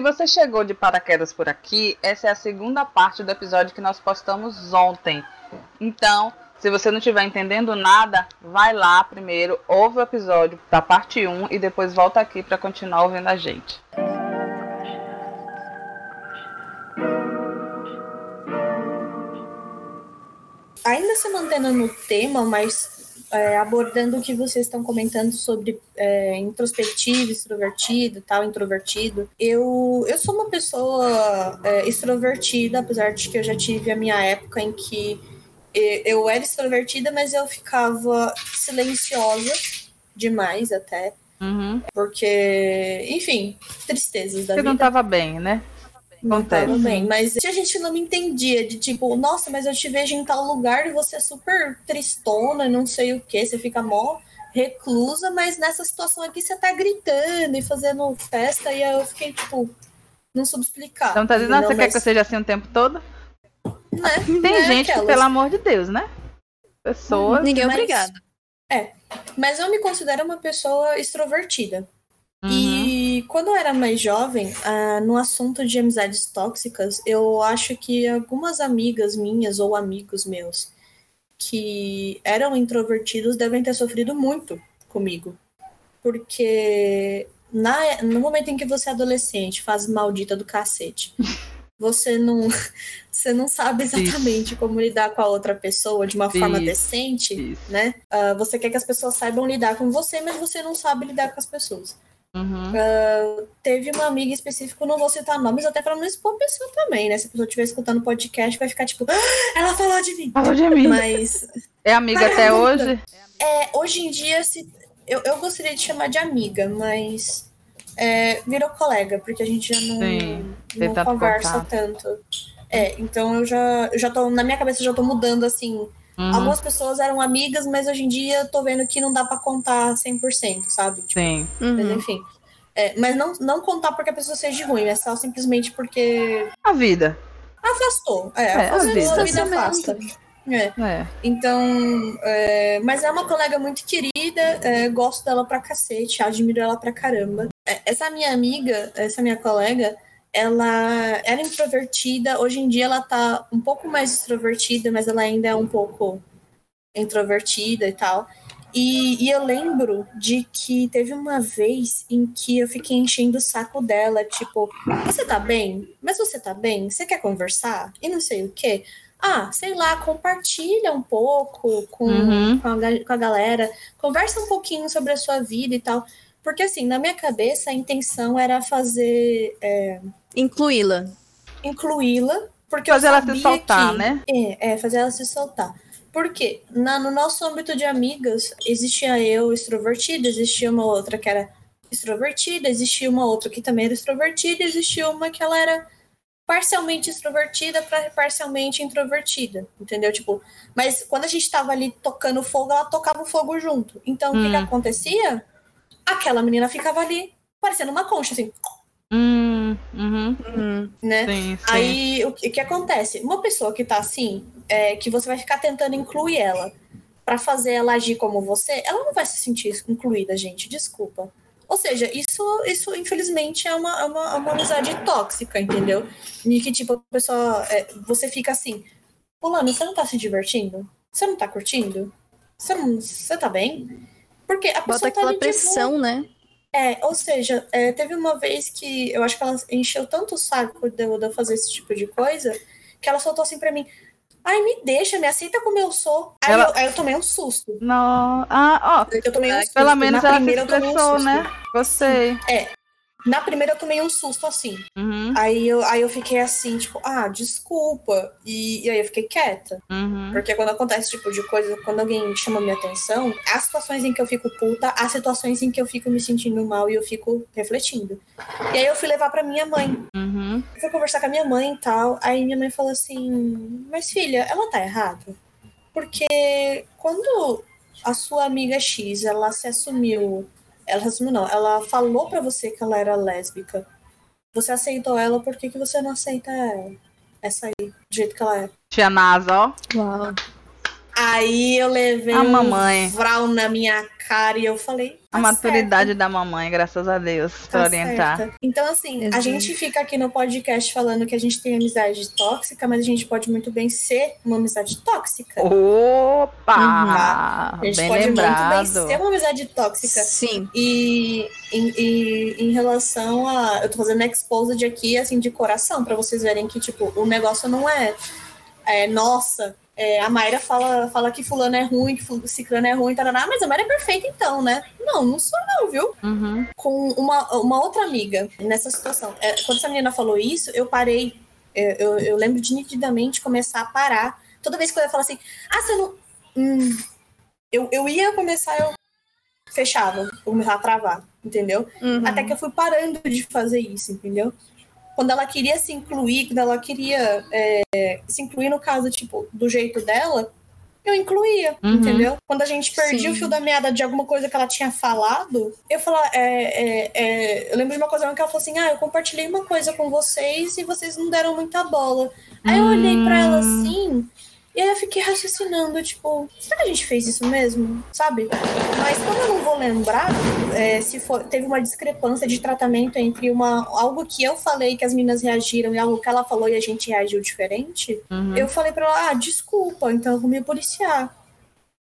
se você chegou de paraquedas por aqui, essa é a segunda parte do episódio que nós postamos ontem. Então, se você não estiver entendendo nada, vai lá primeiro, ouve o episódio da parte 1 e depois volta aqui para continuar ouvindo a gente. Ainda se mantendo no tema, mas é, abordando o que vocês estão comentando sobre é, introspectivo, extrovertido, tal, introvertido. Eu, eu sou uma pessoa é, extrovertida, apesar de que eu já tive a minha época em que eu era extrovertida, mas eu ficava silenciosa demais até. Uhum. Porque, enfim, tristezas da Você vida. não estava bem, né? Não tava bem, mas se a gente não me entendia de tipo, nossa, mas eu te vejo em tal lugar e você é super tristona, não sei o que, você fica mó reclusa, mas nessa situação aqui você tá gritando e fazendo festa, e aí eu fiquei, tipo, não soube explicar. Então tá dizendo, entendeu? você quer Mas, que eu seja assim o tempo todo? né, Tem né, gente que, aquelas. pelo amor de Deus, né? Pessoas. Ninguém é Mas- obrigado. Mas eu me considero uma pessoa extrovertida. Uhum. E quando eu era mais jovem, ah, no assunto de amizades tóxicas, eu acho que algumas amigas minhas ou amigos meus que eram introvertidos devem ter sofrido muito comigo. Porque na, no momento em que você é adolescente, faz maldita do cacete, você não, você não sabe exatamente como lidar com a outra pessoa de uma forma Isso, decente, Isso. né? Ah, você quer que as pessoas saibam lidar com você, mas você não sabe lidar com as pessoas. Uhum. Teve uma amiga específica, não vou citar nomes, até pra não expor a pessoa também, né? Se a pessoa estiver escutando o podcast, vai ficar tipo, "Ah, ela falou de mim. Falou de mim. Mas É amiga até hoje? é, hoje em dia, se, eu, eu gostaria de chamar de amiga, mas é, virou colega, porque a gente já não, Sim, não conversa contato. tanto. É, então eu já, eu já tô, na minha cabeça, eu já tô mudando assim. Uhum. Algumas pessoas eram amigas, mas hoje em dia eu tô vendo que não dá pra contar 100%, sabe? Tipo, Sim. mas Uhum. enfim. É, mas não, não contar porque a pessoa seja ruim, é só simplesmente porque A vida. afastou. É, É, afastou, a vida. a vida afasta. É, É. então, é, mas é uma colega muito querida, é, gosto dela pra cacete, admiro ela pra caramba. É, essa minha amiga, essa minha colega, ela era introvertida, hoje em dia ela tá um pouco mais extrovertida, mas ela ainda é um pouco introvertida e tal. E, e eu lembro de que teve uma vez em que eu fiquei enchendo o saco dela, tipo, você tá bem? Mas você tá bem? Você quer conversar? E não sei o quê. Ah, sei lá, compartilha um pouco com, Uhum. com, a, com a galera, conversa um pouquinho sobre a sua vida e tal. Porque, assim, na minha cabeça, a intenção era fazer. é, Incluí-la. incluí-la. Porque Fazer eu ela se sabia soltar, que- né? É, é, fazer ela se soltar. Porque na, no nosso âmbito de amigas, existia eu extrovertida, existia uma outra que era extrovertida, existia uma outra que também era extrovertida, existia uma que ela era parcialmente extrovertida para parcialmente introvertida, entendeu? Tipo, mas quando a gente tava ali tocando fogo, ela tocava o fogo junto. Então, o que, que Hum. acontecia? Aquela menina ficava ali, parecendo uma concha, assim, Hum, uhum. Uhum. né? Sim, sim. Aí, o que, o que acontece? Uma pessoa que tá assim, é, que você vai ficar tentando incluir ela pra fazer ela agir como você, ela não vai se sentir incluída, gente. Desculpa. Ou seja, isso, isso infelizmente, é uma, é uma, é uma amizade tóxica, entendeu? E que, tipo, a pessoa. é, você fica assim, Fulano, você não tá se divertindo? Você não tá curtindo? Você, não, você tá bem? Porque a pessoa Bota tá aquela pressão, né? É, ou seja, é, teve uma vez que eu acho que ela encheu tanto o saco de eu, fazer esse tipo de coisa que ela soltou assim pra mim. Ai, me deixa, me aceita como eu sou. Aí, Ela- eu, aí eu tomei um susto. Não. Ah, ó. Eu tomei um susto. Pelo menos Na ela se primeira um expressou, susto. né? Gostei. Na primeira eu tomei um susto assim. Uhum, Aí eu, aí eu fiquei assim, tipo, ah, desculpa. E, e aí eu fiquei quieta. uhum. Porque quando acontece esse tipo de coisa, quando alguém chama minha atenção, há situações em que eu fico puta, há situações em que eu fico me sentindo mal e eu fico refletindo. E aí eu fui levar pra minha mãe. Uhum. Eu fui conversar com a minha mãe e tal. Aí minha mãe falou assim: Mas filha, ela tá errada? Porque quando a sua amiga X ela se assumiu, ela se assumiu não, ela falou pra você que ela era lésbica, você aceitou ela, por que, que você não aceita ela? Essa aí, do jeito que ela é. Tia Nasa, ó. Uau. Aí eu levei a mamãe. um vral na minha cara e eu falei. A tá maturidade certo, da mamãe, graças a Deus, tá pra orientar. certa. Então, assim, a Exato. gente fica aqui no podcast falando que a gente tem amizade tóxica, mas a gente pode muito bem ser uma amizade tóxica. Opa! A gente Bem pode muito lembrado. bem ser uma amizade tóxica. Sim. E em, em- em relação a. Eu tô fazendo exposed aqui, assim, de coração, pra vocês verem que, tipo, o negócio não é. é, nossa, é, a Mayra fala, fala que fulano é ruim, que fu- ciclano é ruim, taraná, mas a Mayra é perfeita então, né? Não, não sou não, viu? Uhum. Com uma, uma outra amiga nessa situação. É, quando essa menina falou isso, eu parei. é, Eu, eu lembro de nitidamente começar a parar. Toda vez que eu ia falar assim, ah, você não. Hum, eu, eu ia começar, eu fechava, eu começava a travar, entendeu? Uhum. Até que eu fui parando de fazer isso, entendeu? Quando ela queria se incluir, quando ela queria é, se incluir no caso, tipo, do jeito dela, eu incluía, Uhum. entendeu? Quando a gente perdia Sim. o fio da meada de alguma coisa que ela tinha falado, eu falava, é, é, é, eu lembro de uma coisa que ela falou assim, ah, eu compartilhei uma coisa com vocês e vocês não deram muita bola. Aí eu olhei pra ela Hum. assim, e aí eu fiquei raciocinando, tipo, será que a gente fez isso mesmo? Sabe? Mas como eu não vou lembrar, é, se for, teve uma discrepância de tratamento entre uma, algo que eu falei que as meninas reagiram e algo que ela falou e a gente reagiu diferente, Uhum. eu falei pra ela, ah, desculpa, então eu vou me policiar.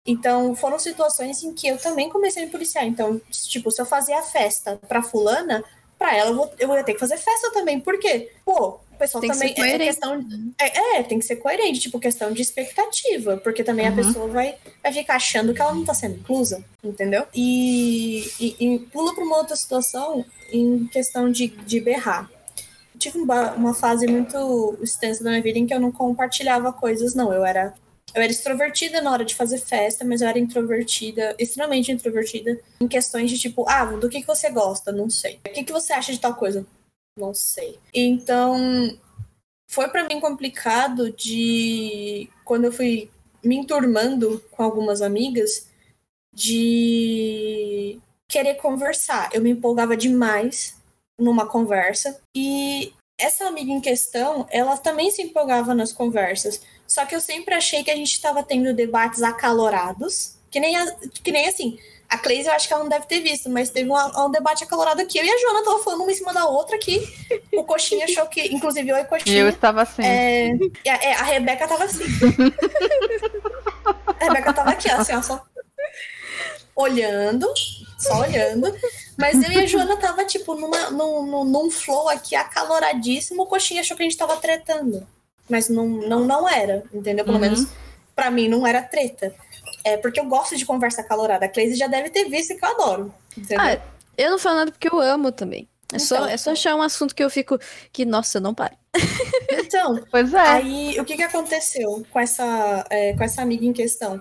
Então, foram situações em que eu também comecei a me policiar. Então, tipo, se eu fazia festa pra fulana, pra ela eu, vou, eu ia ter que fazer festa também. Por quê? Pô, o pessoal Tem que também. ser É coerente. questão. É, é, tem que ser coerente, tipo, questão de expectativa. Porque também Uhum. a pessoa vai, vai ficar achando que ela não tá sendo inclusa, entendeu? E, e, e pula pra uma outra situação em questão de, de berrar. Eu tive uma, uma fase muito extensa da minha vida em que eu não compartilhava coisas, não. Eu era eu era extrovertida na hora de fazer festa, mas eu era introvertida, extremamente introvertida, em questões de tipo, ah, do que, que você gosta? Não sei. O que, que você acha de tal coisa? Não sei. Então, foi pra mim complicado de quando eu fui me enturmando com algumas amigas de querer conversar. Eu me empolgava demais numa conversa e essa amiga em questão, ela também se empolgava nas conversas. Só que eu sempre achei que a gente estava tendo debates acalorados, que nem, que nem assim. A Cleise eu acho que ela não deve ter visto, mas teve um, um debate acalorado aqui. Eu e a Joana tava falando uma em cima da outra aqui. O Coxinha achou que. Inclusive, oi, E eu Coxinha. estava assim. É, a, é, a Rebeca tava assim. A Rebeca tava aqui, assim, ó, só olhando, só olhando. Mas eu e a Joana tava, tipo, numa, num, num, flow aqui acaloradíssimo. O Coxinha achou que a gente tava tretando. Mas não, não, não era, entendeu? Pelo Uhum. menos pra mim não era treta. É porque eu gosto de conversa acalorada. A Cleise já deve ter visto que eu adoro. Entendeu? Ah, eu não falo nada porque eu amo também. É, só, Então. é só achar um assunto que eu fico. Que, nossa, não para. Então, Pois é. Aí, o que que aconteceu com essa, é, com essa amiga em questão?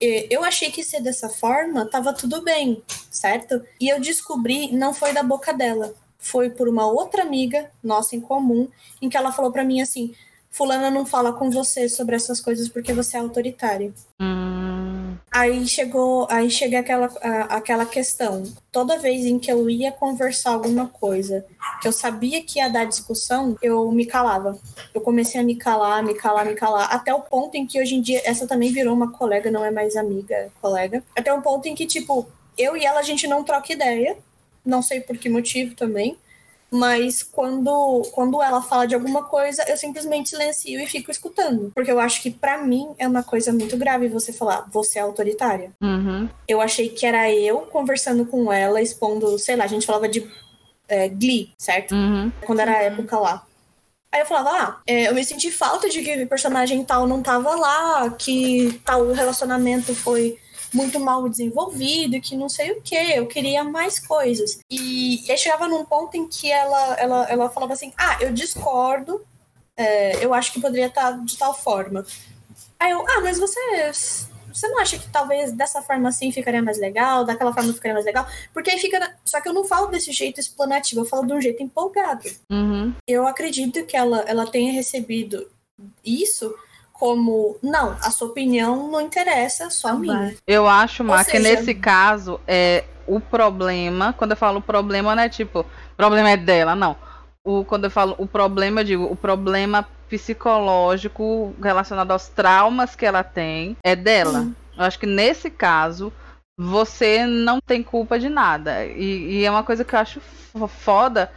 Eu achei que ser dessa forma tava tudo bem, certo? E eu descobri, não foi da boca dela, foi por uma outra amiga nossa em comum, em que ela falou pra mim assim: Fulana não fala com você sobre essas coisas porque você é autoritário. Hum, Aí chegou, aí chega aquela, a- aquela questão. Toda vez em que eu ia conversar alguma coisa que eu sabia que ia dar discussão, eu me calava. Eu comecei a me calar, me calar, me calar, até o ponto em que hoje em dia essa também virou uma colega, não é mais amiga, colega. Até o ponto em que tipo, eu e ela a gente não troca ideia, não sei por que motivo também. Mas quando, quando ela fala de alguma coisa, eu simplesmente silencio e fico escutando. Porque eu acho que pra mim é uma coisa muito grave você falar, você é autoritária. uhum. Eu achei que era eu conversando com ela, expondo, sei lá, a gente falava de é, Glee, certo? Uhum. Quando era a época lá. Aí eu falava, ah, é, eu me senti falta de que o personagem tal não tava lá, que tal relacionamento foi muito mal desenvolvido, que não sei o que, eu queria mais coisas. E, e aí chegava num ponto em que ela, ela, ela falava assim, ah, eu discordo, é, eu acho que poderia estar de tal forma. Aí eu, ah, mas você, você não acha que talvez dessa forma assim ficaria mais legal, daquela forma ficaria mais legal? Porque aí fica. Só que eu não falo desse jeito explanativo, eu falo de um jeito empolgado. Uhum. Eu acredito que ela, ela tenha recebido isso como, não, a sua opinião não interessa, só a minha. Eu acho, Má, que seja- nesse caso, é, o problema, quando eu falo problema, não é tipo, problema é dela, não. O, quando eu falo o problema, eu digo, o problema psicológico relacionado aos traumas que ela tem é dela. Hum. Eu acho que nesse caso você não tem culpa de nada. E, e é uma coisa que eu acho fo- foda.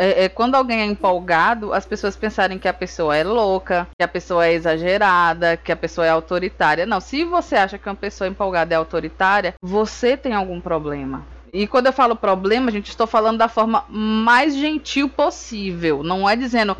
É, é quando alguém é empolgado, as pessoas pensarem que a pessoa é louca, que a pessoa é exagerada, que a pessoa é autoritária. Não, se você acha que uma pessoa empolgada é autoritária, você tem algum problema. E quando eu falo problema, gente, estou falando da forma mais gentil possível. Não é dizendo,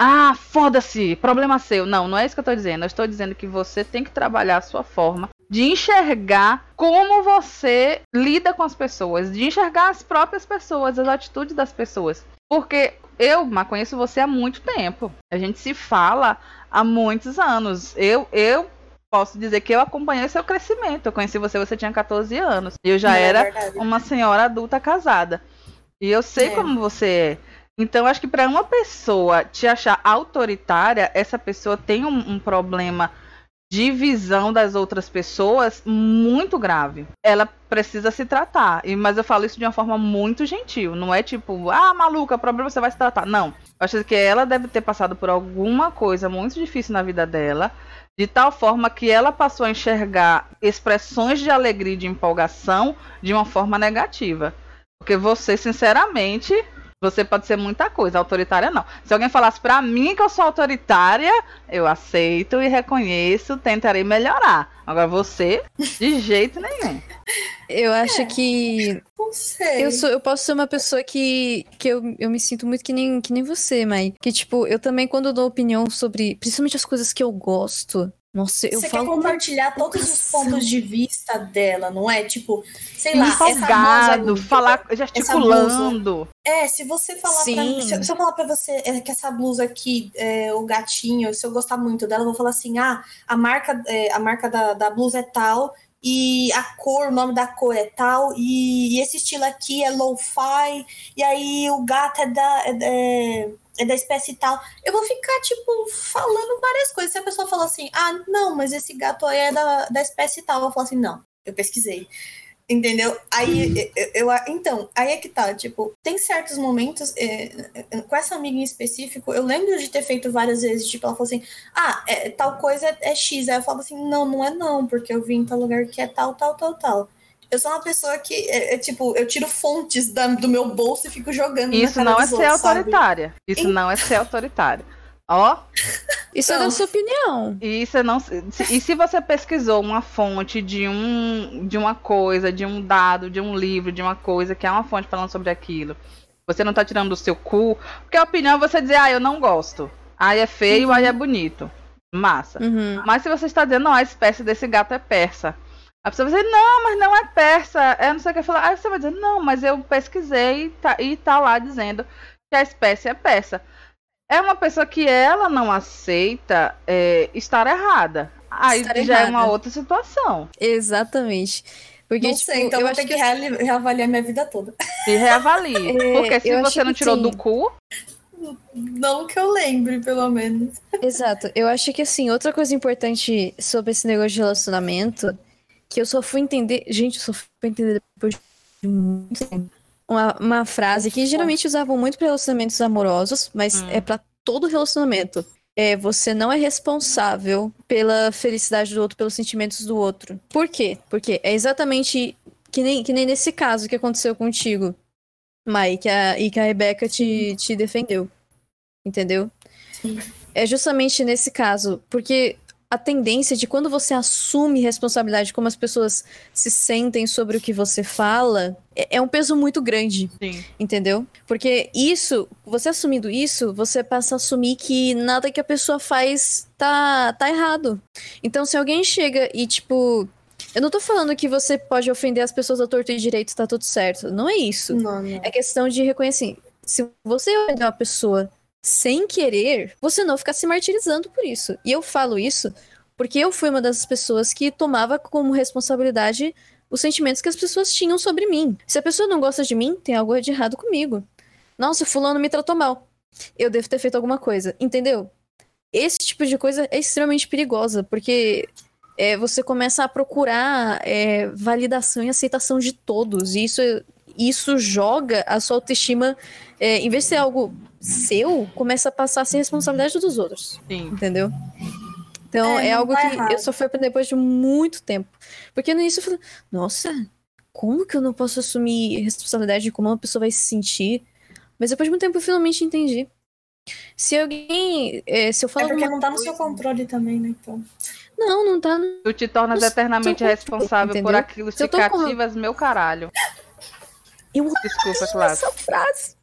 ah, foda-se, problema seu. Não, não é isso que eu estou dizendo. Eu estou dizendo que você tem que trabalhar a sua forma de enxergar como você lida com as pessoas, de enxergar as próprias pessoas, as atitudes das pessoas. Porque eu, conheço você há muito tempo. A gente se fala há muitos anos. Eu, eu posso dizer que eu acompanhei seu crescimento. Eu conheci você, você tinha 14 anos. E eu já É era verdade. uma senhora adulta casada. E eu sei É. como você é. Então, acho que para uma pessoa te achar autoritária, essa pessoa tem um, um problema de visão das outras pessoas muito grave. Ela precisa se tratar. E, mas eu falo isso de uma forma muito gentil. Não é tipo, ah, maluca, problema você vai se tratar. Não. Eu acho que ela deve ter passado por alguma coisa muito difícil na vida dela. De tal forma que ela passou a enxergar expressões de alegria e de empolgação de uma forma negativa. Porque você, sinceramente, você pode ser muita coisa, autoritária não. Se alguém falasse pra mim que eu sou autoritária, eu aceito e reconheço, tentarei melhorar. Agora você, de jeito nenhum. Eu acho É. que Não sei. eu sou, eu posso ser uma pessoa que, que eu, eu me sinto muito que nem, que nem você, Mai. Que, tipo, eu também, quando dou opinião sobre, principalmente as coisas que eu gosto, nossa, eu Você falo. quer compartilhar todos os pontos de vista dela, não é? Tipo, sei lá, essa Empolgado, falar, gesticulando. É, se você falar pra Sim. mim, se, eu- se eu falar pra você é, que essa blusa aqui, é, o gatinho, se eu gostar muito dela, eu vou falar assim, ah, a marca, é, a marca da, da blusa é tal, e a cor, o nome da cor é tal, e, e esse estilo aqui é lo-fi, e aí o gato é da, é, é- é da espécie tal. Eu vou ficar, tipo, falando várias coisas. Se a pessoa falar assim, ah, não, mas esse gato aí é da, da espécie tal, eu vou falar assim, não, eu pesquisei. Entendeu? Aí, eu, eu- então, aí é que tá, tipo, tem certos momentos, é, é, com essa amiga em específico, eu lembro de ter feito várias vezes, tipo, ela falou assim, ah, é, tal coisa é, é X, aí eu falo assim, não, não é não, porque eu vi em tal lugar que é tal, tal, tal, tal. Eu sou uma pessoa que, é, é, tipo, eu tiro fontes da- do meu bolso e fico jogando Isso na cara não é ser outros, sabe? autoritária. Isso não é ser autoritária. Ó, Isso é Não. da sua opinião. E você não. se- E se você pesquisou uma fonte de um de uma coisa, de um dado, de um livro, de uma coisa que é uma fonte falando sobre aquilo, você não tá tirando do seu cu, porque a opinião é você dizer, ah, eu não gosto. Aí é feio, aí é bonito. Massa. Uhum. Mas se você está dizendo, não, a espécie desse gato é persa. A pessoa vai dizer, não, mas não é persa. É não sei o que falar. Aí você vai dizer, não, mas eu pesquisei e tá, e tá lá dizendo que a espécie é persa. É uma pessoa que ela não aceita é, estar errada. Aí Estar já é uma errada. outra situação. Exatamente. Porque, Não tipo, sei, então eu vou ter que que reavaliar minha vida toda. Se reavalie. É, Porque se você não tirou sim. do cu, Não que eu lembre, pelo menos. Exato. Eu acho que, assim, outra coisa importante sobre esse negócio de relacionamento, que eu só fui entender. Gente, eu só fui entender depois de muito tempo. Uma, uma frase que geralmente usavam muito para relacionamentos amorosos, mas Hum. é para todo relacionamento. É, você não é responsável pela felicidade do outro, pelos sentimentos do outro. Por quê? Porque é exatamente que nem, que nem nesse caso que aconteceu contigo, Mai, que a, e que a Rebeca te, te defendeu. Entendeu? É justamente nesse caso, porque a tendência de quando você assume responsabilidade, como as pessoas se sentem sobre o que você fala, é, é um peso muito grande, sim. entendeu? Porque isso, você assumindo isso, você passa a assumir que nada que a pessoa faz tá, tá errado. Então, se alguém chega e, tipo. Eu não tô falando que você pode ofender as pessoas a torto e direito, tá tudo certo. Não é isso. Não, não. É questão de reconhecer. Se você ofender uma pessoa sem querer, você não ficar se martirizando por isso. E eu falo isso porque eu fui uma das pessoas que tomava como responsabilidade os sentimentos que as pessoas tinham sobre mim. Se a pessoa não gosta de mim, tem algo de errado comigo. Nossa, fulano me tratou mal. Eu devo ter feito alguma coisa, entendeu? Esse tipo de coisa é extremamente perigosa, porque é, você começa a procurar é, validação e aceitação de todos. E isso, isso joga a sua autoestima, é, em vez de ser algo seu, começa a passar a ser responsabilidade dos outros. Sim. Entendeu? Então É, é, algo que errado. eu só fui aprender depois de muito tempo. Porque no início eu falei, nossa, como que eu não posso assumir responsabilidade de como uma pessoa vai se sentir? Mas depois de muito tempo eu finalmente entendi. Se alguém. é, se eu É falo porque alguma não tá no seu coisa- controle também, né? Então. Não, não tá. no- Tu te tornas eternamente responsável por aquilo Se se tô com- cativas meu caralho. Eu Desculpa, Cláudia. essa frase.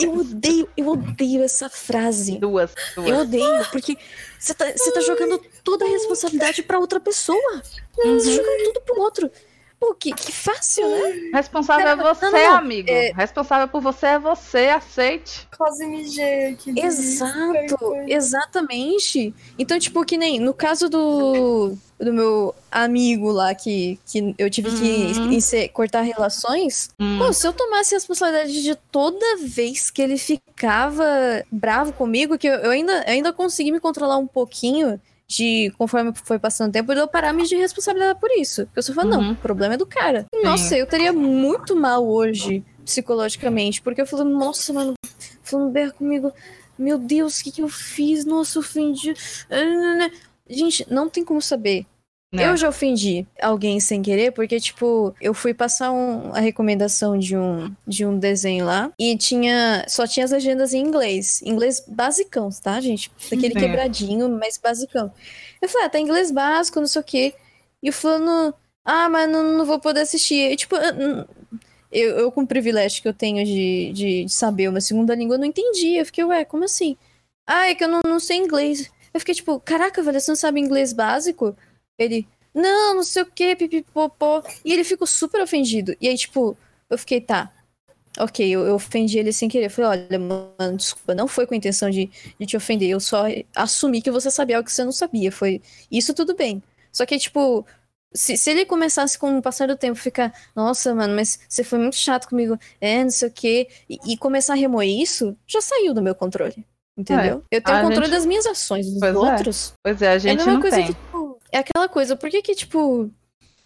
Eu odeio, eu odeio essa frase. Duas, Eu duas. odeio, porque você tá, você tá jogando toda a responsabilidade pra outra pessoa. Você tá jogando tudo pro outro. Pô, que, que fácil, né? Responsável é Não, você, não, não. amigo. É- Responsável por você é você, aceite. Quase MG, que delícia. Exato, exatamente. Então, tipo, que nem no caso do, do meu amigo lá, que, que eu tive que Uhum. encer- cortar relações, Hum, pô, se eu tomasse a responsabilidade de toda vez que ele ficava bravo comigo, que eu, eu ainda, eu ainda consegui me controlar um pouquinho. De conforme foi passando o tempo, eu parar me de responsabilidade por isso. Porque eu só falo, Uhum. não, o problema é do cara. Nossa, eu teria muito mal hoje, psicologicamente, porque eu falo, nossa, mano, falando berra comigo, meu Deus, o que, que eu fiz? Nossa, eu ofendi. Gente, não tem como saber. Né? Eu já ofendi alguém sem querer, porque, tipo, eu fui passar um- a recomendação de um, de um desenho lá e tinha. Só tinha as legendas em inglês. Inglês basicão, tá, gente? Daquele Sim. quebradinho, mas basicão. Eu falei, ah, tá inglês básico, não sei o quê. E o fulano, ah, mas não, não vou poder assistir. E, tipo, eu, eu, eu, com o privilégio que eu tenho de, de, de saber uma segunda língua, eu não entendi. Eu fiquei, ué, como assim? Ah, é que eu não, não sei inglês. Eu fiquei tipo, caraca, velho, você não sabe inglês básico? Ele, não, não sei o que, pipipopó. E ele ficou super ofendido. E aí, tipo, eu fiquei, tá. Ok, eu, eu ofendi ele sem querer. Eu falei, olha, mano, desculpa, não foi com a intenção de, de te ofender. Eu só assumi que você sabia algo que você não sabia. Foi isso, tudo bem. Só que, tipo, se, se ele começasse com o passar do tempo ficar, nossa, mano, mas você foi muito chato comigo, é, não sei o quê, e, e começar a remoer isso, já saiu do meu controle. Entendeu? eu tenho a controle gente- das minhas ações, dos Pois é. outros. Pois é, a É a gente mesma não coisa tem. que, é aquela coisa, por que que, tipo,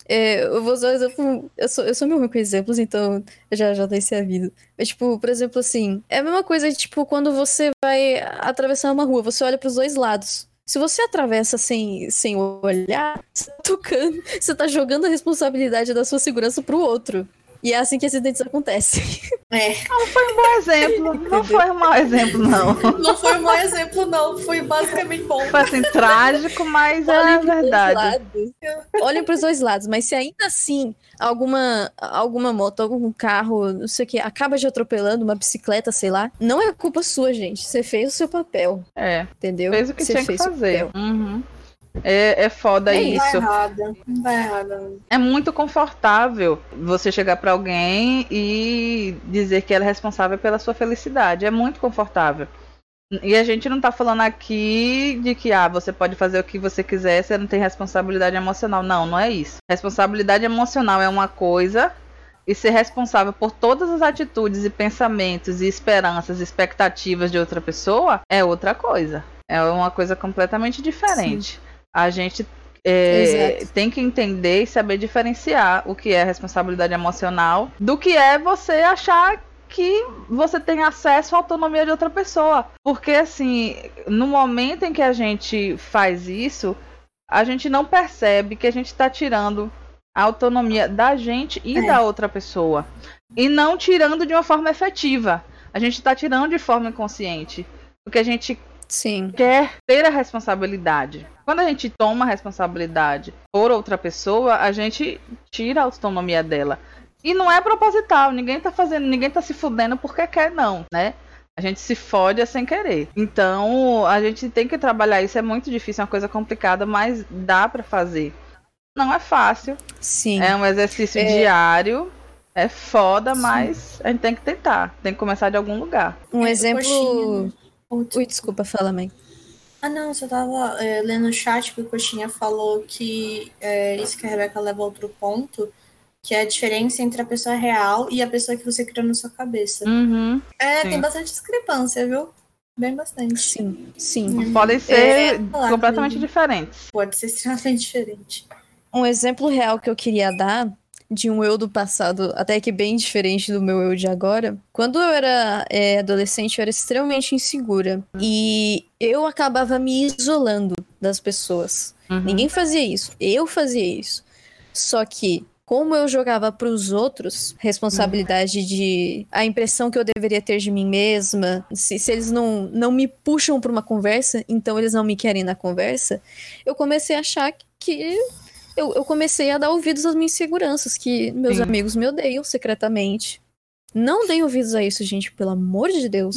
é, eu vou usar um exemplo, eu sou, eu sou meio ruim com exemplos, então já, já dei esse aviso. Mas, tipo, por exemplo, assim, é a mesma coisa, tipo, quando você vai atravessar uma rua, você olha pros dois lados. Se você atravessa sem, sem olhar, você tá tocando, você tá jogando a responsabilidade da sua segurança pro outro. E é assim que acidentes acontecem. É. Bom exemplo. Não foi um mau exemplo, não. Não foi um mau exemplo, não. Foi basicamente bom. Foi assim, trágico, mas é Olhem dois verdade. Olhem pros dois lados, mas se ainda assim alguma, alguma moto, algum carro, não sei o que, acaba te atropelando, uma bicicleta, sei lá, não é culpa sua, gente. Você fez o seu papel, É, entendeu? fez o que Você tinha que fez o fazer. papel. Uhum. É, é foda É Não vai isso. errada. Não vai errada. É muito confortável você chegar pra alguém e dizer que ela é responsável pela sua felicidade. É muito confortável. E a gente não tá falando aqui de que ah, você pode fazer o que você quiser, você não tem responsabilidade emocional. Não, não é isso. Responsabilidade emocional é uma coisa e ser responsável por todas as atitudes e pensamentos e esperanças e expectativas de outra pessoa é outra coisa. É uma coisa completamente diferente. A gente é, tem que entender e saber diferenciar o que é responsabilidade emocional do que é você achar que você tem acesso à autonomia de outra pessoa. Porque, assim, no momento em que a gente faz isso, a gente não percebe que a gente está tirando a autonomia da gente e É. da outra pessoa. E não tirando de uma forma efetiva. A gente está tirando de forma inconsciente. Porque a gente Sim. quer ter a responsabilidade. Quando a gente toma responsabilidade por outra pessoa, a gente tira a autonomia dela. E não é proposital, ninguém tá fazendo, ninguém tá se fudendo porque quer, não, né? A gente se fode sem querer. Então, a gente tem que trabalhar isso, é muito difícil, é uma coisa complicada, mas dá pra fazer. Não é fácil, Sim. é um exercício É. diário, é foda, mas a gente tem que tentar, tem que começar de algum lugar. Um É, exemplo. Putz. Ui, desculpa, fala, mãe. Ah, não, você tava é, lendo o chat que o Coxinha falou que é, isso que a Rebeca leva a outro ponto, que é a diferença entre a pessoa real e a pessoa que você criou na sua cabeça. Uhum. É, Sim. tem bastante discrepância, viu? Bem bastante. Sim, sim. Uhum. Podem ser É, falar completamente comigo. diferentes. Pode ser extremamente diferente. Um exemplo real que eu queria dar de um eu do passado, até que bem diferente do meu eu de agora. Quando eu era é, adolescente, eu era extremamente insegura. E eu acabava me isolando das pessoas. Uhum. Ninguém fazia isso. Eu fazia isso. Só que como eu jogava para os outros responsabilidade de a impressão que eu deveria ter de mim mesma, se, se eles não, não me puxam para uma conversa, então eles não me querem na conversa, eu comecei a achar que eu, eu comecei a dar ouvidos às minhas inseguranças, que meus Sim. amigos me odeiam secretamente. Não deem ouvidos a isso, gente, pelo amor de Deus.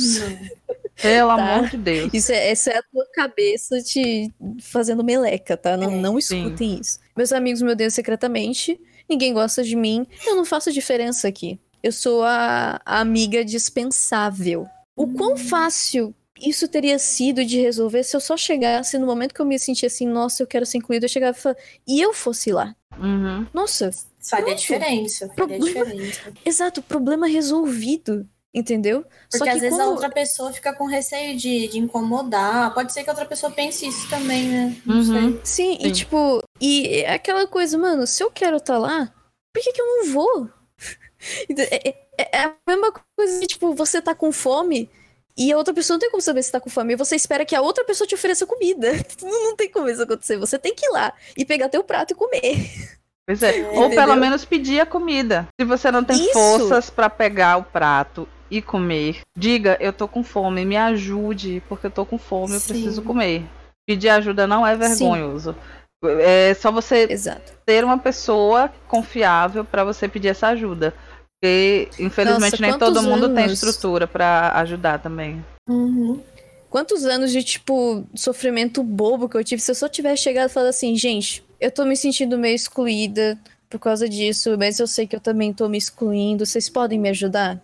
Pelo Tá. amor de Deus. Isso é, essa é a tua cabeça te fazendo meleca, tá? Não, É, não sim. escutem isso. Meus amigos me odeiam secretamente, ninguém gosta de mim, eu não faço diferença aqui. Eu sou a, a amiga dispensável. O quão fácil isso teria sido de resolver se eu só chegasse no momento que eu me sentia assim, nossa, eu quero ser incluída, eu chegava e falava, e eu fosse lá. Uhum. Nossa, Faria Pronto. diferença. Faria Problema- diferença. exato, problema resolvido, entendeu? Porque às vezes a outra pessoa fica com receio de, de incomodar. Pode ser que a outra pessoa pense isso também, né? Não Uhum. sei. Sim, Sim. e tipo, e é aquela coisa, mano, se eu quero estar lá, por que, que eu não vou? É, é- é a mesma coisa que, tipo, você tá com fome e a outra pessoa não tem como saber se tá com fome. E você espera que a outra pessoa te ofereça comida. Não, tem como isso acontecer. Você tem que ir lá e pegar teu prato e comer. Pois é. É, Ou pelo menos pedir a comida. Se você não tem Isso. forças pra pegar o prato e comer, diga, eu tô com fome, me ajude, porque eu tô com fome, eu Sim. preciso comer. Pedir ajuda não é vergonhoso. É só você Exato. ter uma pessoa confiável pra você pedir essa ajuda. Porque, infelizmente, Nossa, nem todo mundo tem estrutura pra ajudar também. Uhum. Quantos anos de, tipo, sofrimento bobo que eu tive, se eu só tivesse chegado e falado assim, gente, eu tô me sentindo meio excluída por causa disso, mas eu sei que eu também tô me excluindo, vocês podem me ajudar?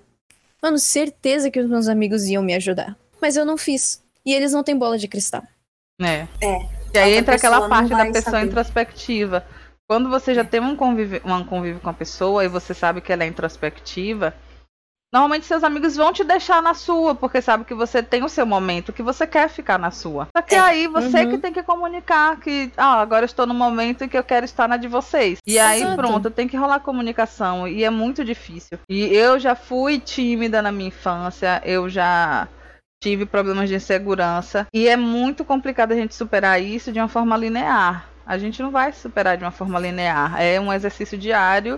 Mano, certeza que os meus amigos iam me ajudar. Mas eu não fiz. E eles não têm bola de cristal. É. É. E aí entra aquela parte da pessoa saber. introspectiva. Quando você já tem um convívio, um convívio com a pessoa e você sabe que ela é introspectiva, normalmente seus amigos vão te deixar na sua, porque sabe que você tem o seu momento, que você quer ficar na sua. Só que É. aí você Uhum. que tem que comunicar que, ah, agora estou no momento em que eu quero estar na de vocês. E aí Exato. pronto, tem que rolar comunicação e é muito difícil. E eu já fui tímida na minha infância, eu já tive problemas de insegurança e é muito complicado a gente superar isso de uma forma linear. A gente não vai superar de uma forma linear. É um exercício diário,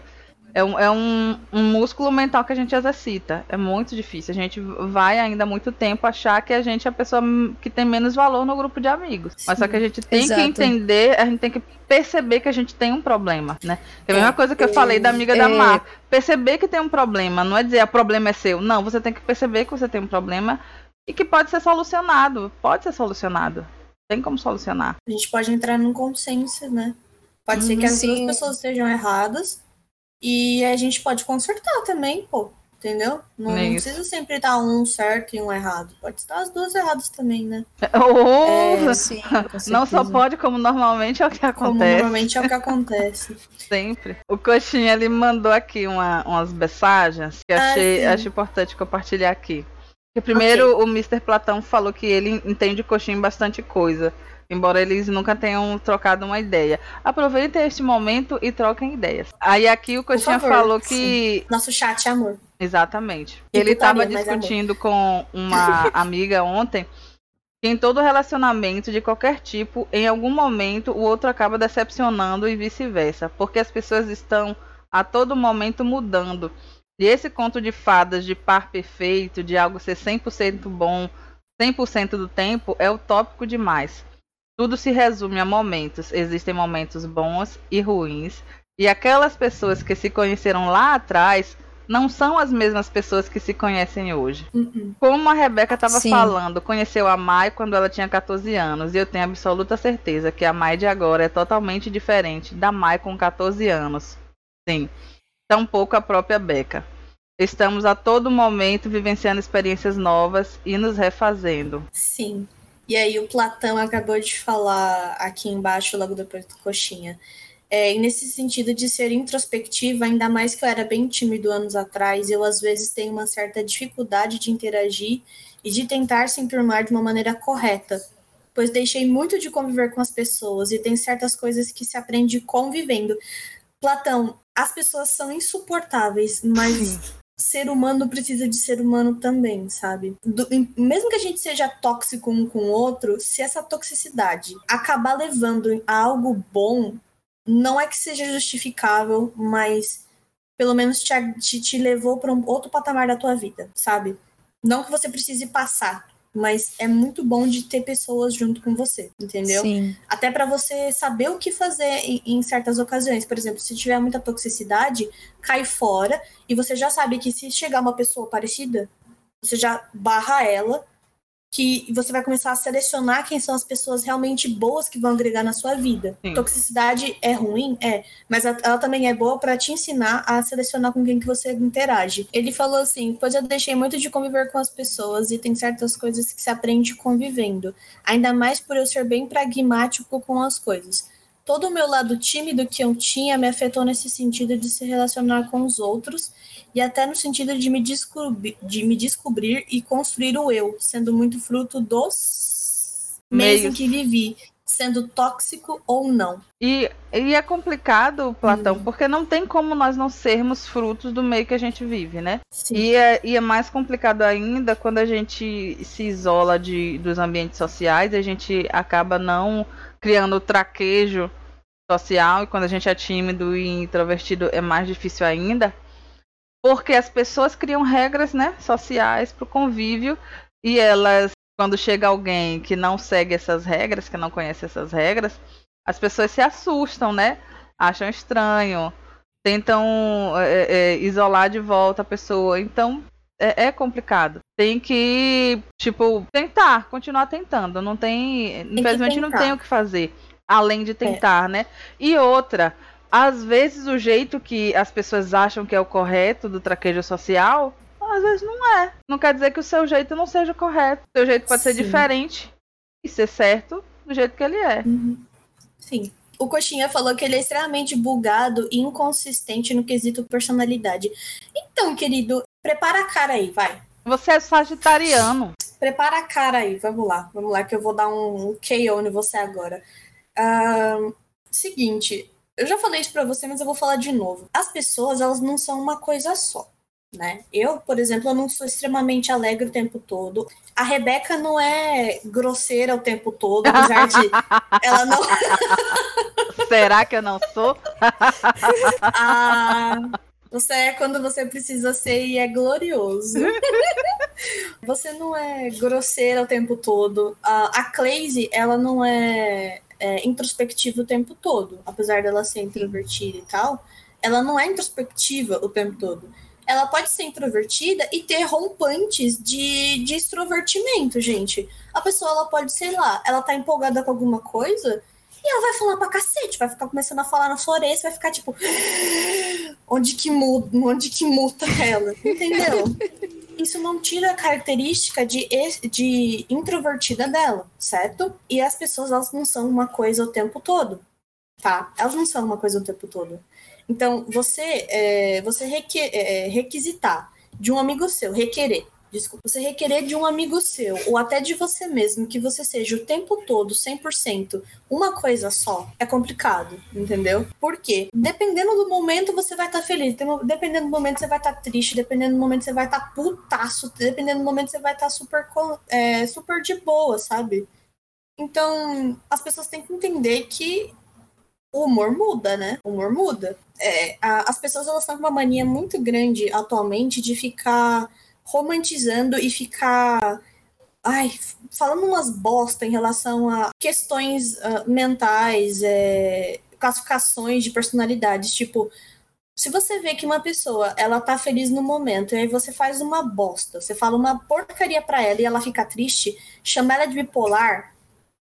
é um, é um, um músculo mental que a gente exercita. É muito difícil. A gente vai ainda há muito tempo achar que a gente é a pessoa que tem menos valor no grupo de amigos. Mas só que a gente tem Exato. que entender, a gente tem que perceber que a gente tem um problema, né? É a mesma É, coisa que eu é, falei da amiga da é. Mar. Perceber que tem um problema, não é dizer o problema é seu. Não, você tem que perceber que você tem um problema e que pode ser solucionado. Pode ser solucionado. Tem como solucionar. A gente pode entrar num consenso, né? Pode ser que Uhum, as sim. duas pessoas estejam erradas e a gente pode consertar também, pô. Entendeu? Não, É não precisa sempre estar um certo e um errado. Pode estar as duas erradas também, né? Ou É, sim, não só pode, como normalmente é o que Como acontece. normalmente é o que acontece. Sempre. O Coxinha, ele mandou aqui uma- umas mensagens que Ah, achei, sim. acho importante compartilhar aqui. Porque primeiro o Mr. Platão falou que ele entende Coxinha em bastante coisa. Embora eles nunca tenham trocado uma ideia. Aproveitem este momento e troquem ideias. Aí aqui o Coxinha favor, falou que Nosso chat é amor. Exatamente. E Ele estava é discutindo com uma amiga ontem que em todo relacionamento de qualquer tipo, em algum momento o outro acaba decepcionando e vice-versa, porque as pessoas estão a todo momento mudando. E esse conto de fadas de par perfeito, de algo ser 100% bom 100% do tempo, é utópico demais. Tudo se resume a momentos. Existem momentos bons e ruins. E aquelas pessoas que se conheceram lá atrás não são as mesmas pessoas que se conhecem hoje. Uh-uh. Como a Rebeca estava falando, conheceu a Mai quando ela tinha 14 anos. E eu tenho absoluta certeza que a Mai de agora é totalmente diferente da Mai com 14 anos. Sim. Tampouco a própria Beca. Estamos a todo momento vivenciando experiências novas e nos refazendo. Sim. E aí o Platão acabou de falar aqui embaixo, logo depois do coxinha. É, e nesse sentido de ser introspectiva, ainda mais que eu era bem tímido anos atrás, eu às vezes tenho uma certa dificuldade de interagir e de tentar se enturmar de uma maneira correta, pois deixei muito de conviver com as pessoas e tem certas coisas que se aprende convivendo. Platão, as pessoas são insuportáveis, mas Sim. ser humano precisa de ser humano também, sabe? Do, mesmo que a gente seja tóxico um com o outro, se essa toxicidade acabar levando a algo bom, não é que seja justificável, mas pelo menos te, te, te levou para um outro patamar da tua vida, sabe? Não que você precise passar mas é muito bom de ter pessoas junto com você, entendeu? Sim. Até para você saber o que fazer em, em, certas ocasiões. Por exemplo, se tiver muita toxicidade, cai fora e você já sabe que se chegar uma pessoa parecida, você já barra ela que você vai começar a selecionar quem são as pessoas realmente boas que vão agregar na sua vida. Sim. Toxicidade é ruim? É, mas ela também é boa para te ensinar a selecionar com quem que você interage. Ele falou assim: "Pois eu deixei muito de conviver com as pessoas e tem certas coisas que se aprende convivendo, ainda mais por eu ser bem pragmático com as coisas todo o meu lado tímido que eu tinha me afetou nesse sentido de se relacionar com os outros e até no sentido de me, descobrir, de me descobrir e construir o eu, sendo muito fruto dos meios em que vivi, sendo tóxico ou não. E, e é complicado, Platão, hum. porque não tem como nós não sermos frutos do meio que a gente vive, né? Sim. E é, e é mais complicado ainda quando a gente se isola de, dos ambientes sociais, a gente acaba não criando traquejo social, e quando a gente é tímido e introvertido é mais difícil ainda, porque as pessoas criam regras né, sociais para o convívio e elas, quando chega alguém que não segue essas regras, que não conhece essas regras, as pessoas se assustam, né? Acham estranho, tentam é, é, isolar de volta a pessoa. Então é, é, complicado. Tem que, tipo, tentar, continuar tentando. Não tem. tem infelizmente não tem o que fazer. Além de tentar, é. né? E outra, às vezes o jeito que as pessoas acham que é o correto do traquejo social, às vezes não é. Não quer dizer que o seu jeito não seja correto. O seu jeito pode Sim. ser diferente e ser certo do jeito que ele é. Uhum. Sim. O Coxinha falou que ele é extremamente bugado e inconsistente no quesito personalidade. Então, querido, Prepara a cara aí, vai. Você é sagitariano. Prepara a cara aí, vamos lá. Vamos lá, que eu vou dar um, um KO em você agora. Uh, seguinte, eu já falei isso pra você, mas eu vou falar de novo. As pessoas, elas não são uma coisa só. Né? Eu, por exemplo, eu não sou extremamente alegre o tempo todo. A Rebeca não é grosseira o tempo todo, apesar de ela não. Será que eu não sou? ah, você é quando você precisa ser e é glorioso. você não é grosseira o tempo todo. A, a Clayze, ela não é, é introspectiva o tempo todo. Apesar dela ser introvertida e tal, ela não é introspectiva o tempo todo. Ela pode ser introvertida e ter rompantes de, de extrovertimento, gente. A pessoa, ela pode, sei lá, ela tá empolgada com alguma coisa e ela vai falar pra cacete, vai ficar começando a falar na orelha, vai ficar tipo. Onde que muda, onde que muta ela? Entendeu? Isso não tira a característica de, de introvertida dela, certo? E as pessoas, elas não são uma coisa o tempo todo, tá? Elas não são uma coisa o tempo todo. Então, você, é, você requ, é, requisitar de um amigo seu, requerer desculpa, você requerer de um amigo seu ou até de você mesmo que você seja o tempo todo 100% uma coisa só, é complicado, entendeu? Porque dependendo do momento você vai estar tá feliz, dependendo do momento você vai estar tá triste, dependendo do momento você vai estar tá putaço, dependendo do momento você vai estar tá super, é, super de boa, sabe? Então, as pessoas têm que entender que o humor muda, né? O humor muda. É, a, as pessoas elas estão com uma mania muito grande atualmente de ficar romantizando e ficar ai, falando umas bosta em relação a questões uh, mentais, é, classificações de personalidades, tipo, se você vê que uma pessoa, ela tá feliz no momento, e aí você faz uma bosta, você fala uma porcaria pra ela e ela fica triste, chama ela de bipolar,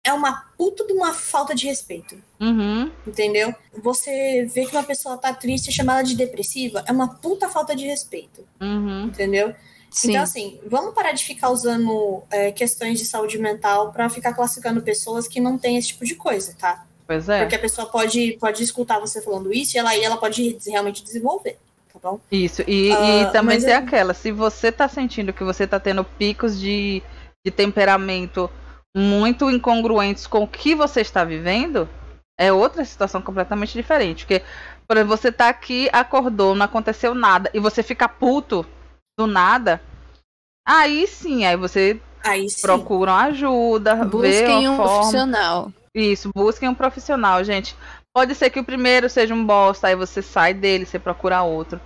é uma puta de uma falta de respeito. Uhum. Entendeu? Você vê que uma pessoa tá triste e chama ela de depressiva, é uma puta falta de respeito. Uhum. Entendeu? Sim. Então, assim, vamos parar de ficar usando é, questões de saúde mental para ficar classificando pessoas que não têm esse tipo de coisa, tá? Pois é. Porque a pessoa pode, pode escutar você falando isso e ela, e ela pode realmente desenvolver. Tá bom? Isso, e, uh, e também tem é... aquela, se você tá sentindo que você tá tendo picos de, de temperamento muito incongruentes com o que você está vivendo, É outra situação completamente diferente. Porque, por exemplo, você tá aqui, acordou, não aconteceu nada, e você fica puto do nada. Aí sim, aí você Aí sim. procuram ajuda, Busquem um forma. profissional. Isso, busquem um profissional, gente. Pode ser que o primeiro seja um bosta, aí você sai dele, você procura outro.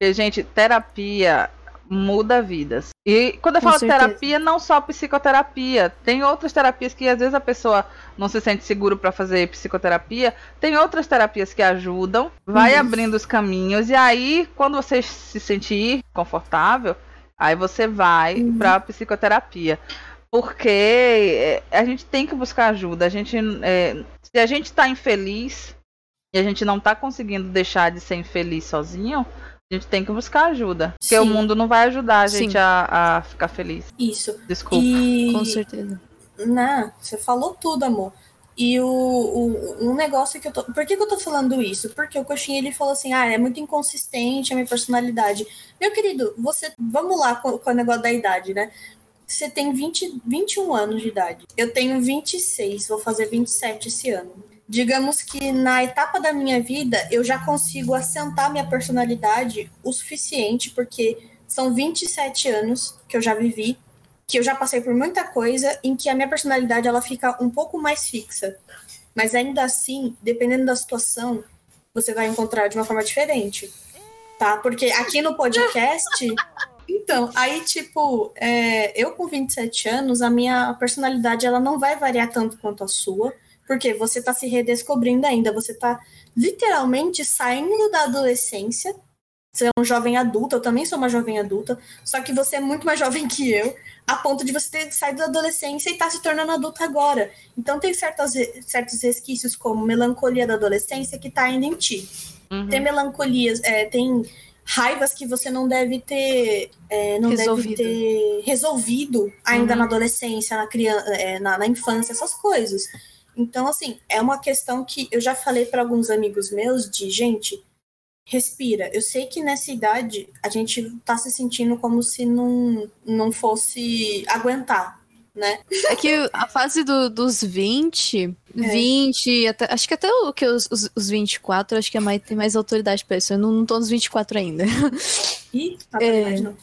Porque, gente, terapia muda vidas. E quando eu Com falo certeza. terapia, não só psicoterapia. Tem outras terapias que às vezes a pessoa não se sente seguro para fazer psicoterapia. Tem outras terapias que ajudam, vai Uhum. abrindo os caminhos e aí quando você se sentir confortável, aí você vai Uhum. pra psicoterapia. Porque é, a gente tem que buscar ajuda. A gente, é, se a gente tá infeliz e a gente não tá conseguindo deixar de ser infeliz sozinho, a gente tem que buscar ajuda. Porque o mundo não vai ajudar a gente a, a ficar feliz. Isso. Desculpa. E... Com certeza. Não, você falou tudo, amor. E o, o, um negócio que eu tô. Por que, que eu tô falando isso? Porque o Coxinha ele falou assim: ah, é muito inconsistente a minha personalidade. Meu querido, você. Vamos lá com, com o negócio da idade, né? Você tem 20, 21 anos de idade. Eu tenho 26, vou fazer 27 esse ano. Digamos que na etapa da minha vida eu já consigo assentar minha personalidade o suficiente, porque são 27 anos que eu já vivi que eu já passei por muita coisa em que a minha personalidade ela fica um pouco mais fixa. Mas ainda assim, dependendo da situação, você vai encontrar de uma forma diferente. Tá? Porque aqui no podcast. Então, aí, tipo, é, eu com 27 anos, a minha personalidade ela não vai variar tanto quanto a sua, porque você tá se redescobrindo ainda, você tá literalmente saindo da adolescência. Você é um jovem adulto, eu também sou uma jovem adulta, só que você é muito mais jovem que eu a ponto de você ter saído da adolescência e estar se tornando adulta agora. Então tem certas, certos resquícios como melancolia da adolescência que está ainda em ti. Uhum. Tem melancolias, é, tem raivas que você não deve ter é, não Resolvido. deve ter resolvido ainda Uhum. na adolescência, na criança, é, na, na infância, essas coisas. Então assim é uma questão que eu já falei para alguns amigos meus de gente respira. Eu sei que nessa idade a gente tá se sentindo como se não, não fosse aguentar, né? É que a fase do- dos 20, É. 20, até- acho que até o que os, os, os 24, acho que é mais, tem mais autoridade pra isso. Eu não, não tô nos 24 ainda. E tá É. verdade, não.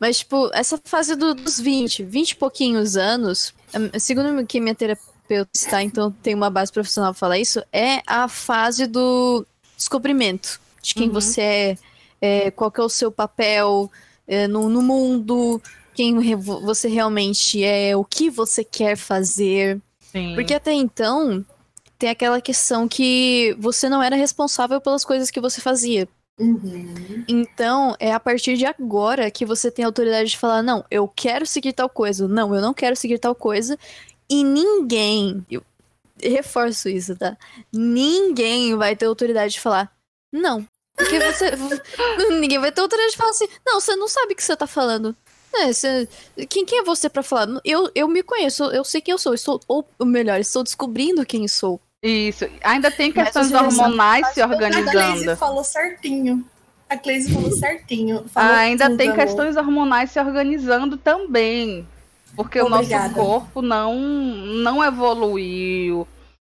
Mas, tipo, essa fase do- dos 20, 20 e pouquinhos anos, hum, segundo que minha terapeuta está, então tem uma base profissional pra falar isso, é a fase do descobrimento de quem Uhum. você é, é, qual que é o seu papel é, no, no mundo, quem re- você realmente é, o que você quer fazer. Sim. Porque até então, tem aquela questão que você não era responsável pelas coisas que você fazia. Uhum. Então, é a partir de agora que você tem a autoridade de falar: não, eu quero seguir tal coisa, não, eu não quero seguir tal coisa, e ninguém, eu reforço isso, tá? Ninguém vai ter autoridade de falar: não. Porque você. ninguém vai ter autoridade de falar assim: não, você não sabe o que você tá falando. É, você- quem, quem é você pra falar? Eu, eu me conheço, eu sei quem eu sou, estou, ou melhor, estou descobrindo quem sou. Isso. Ainda tem questões hormonais se A Cleise organizando. falou certinho. A Cleise falou certinho. Falou ainda tudo, tem amor. questões hormonais se organizando também. Porque o Obrigada. nosso corpo não, não evoluiu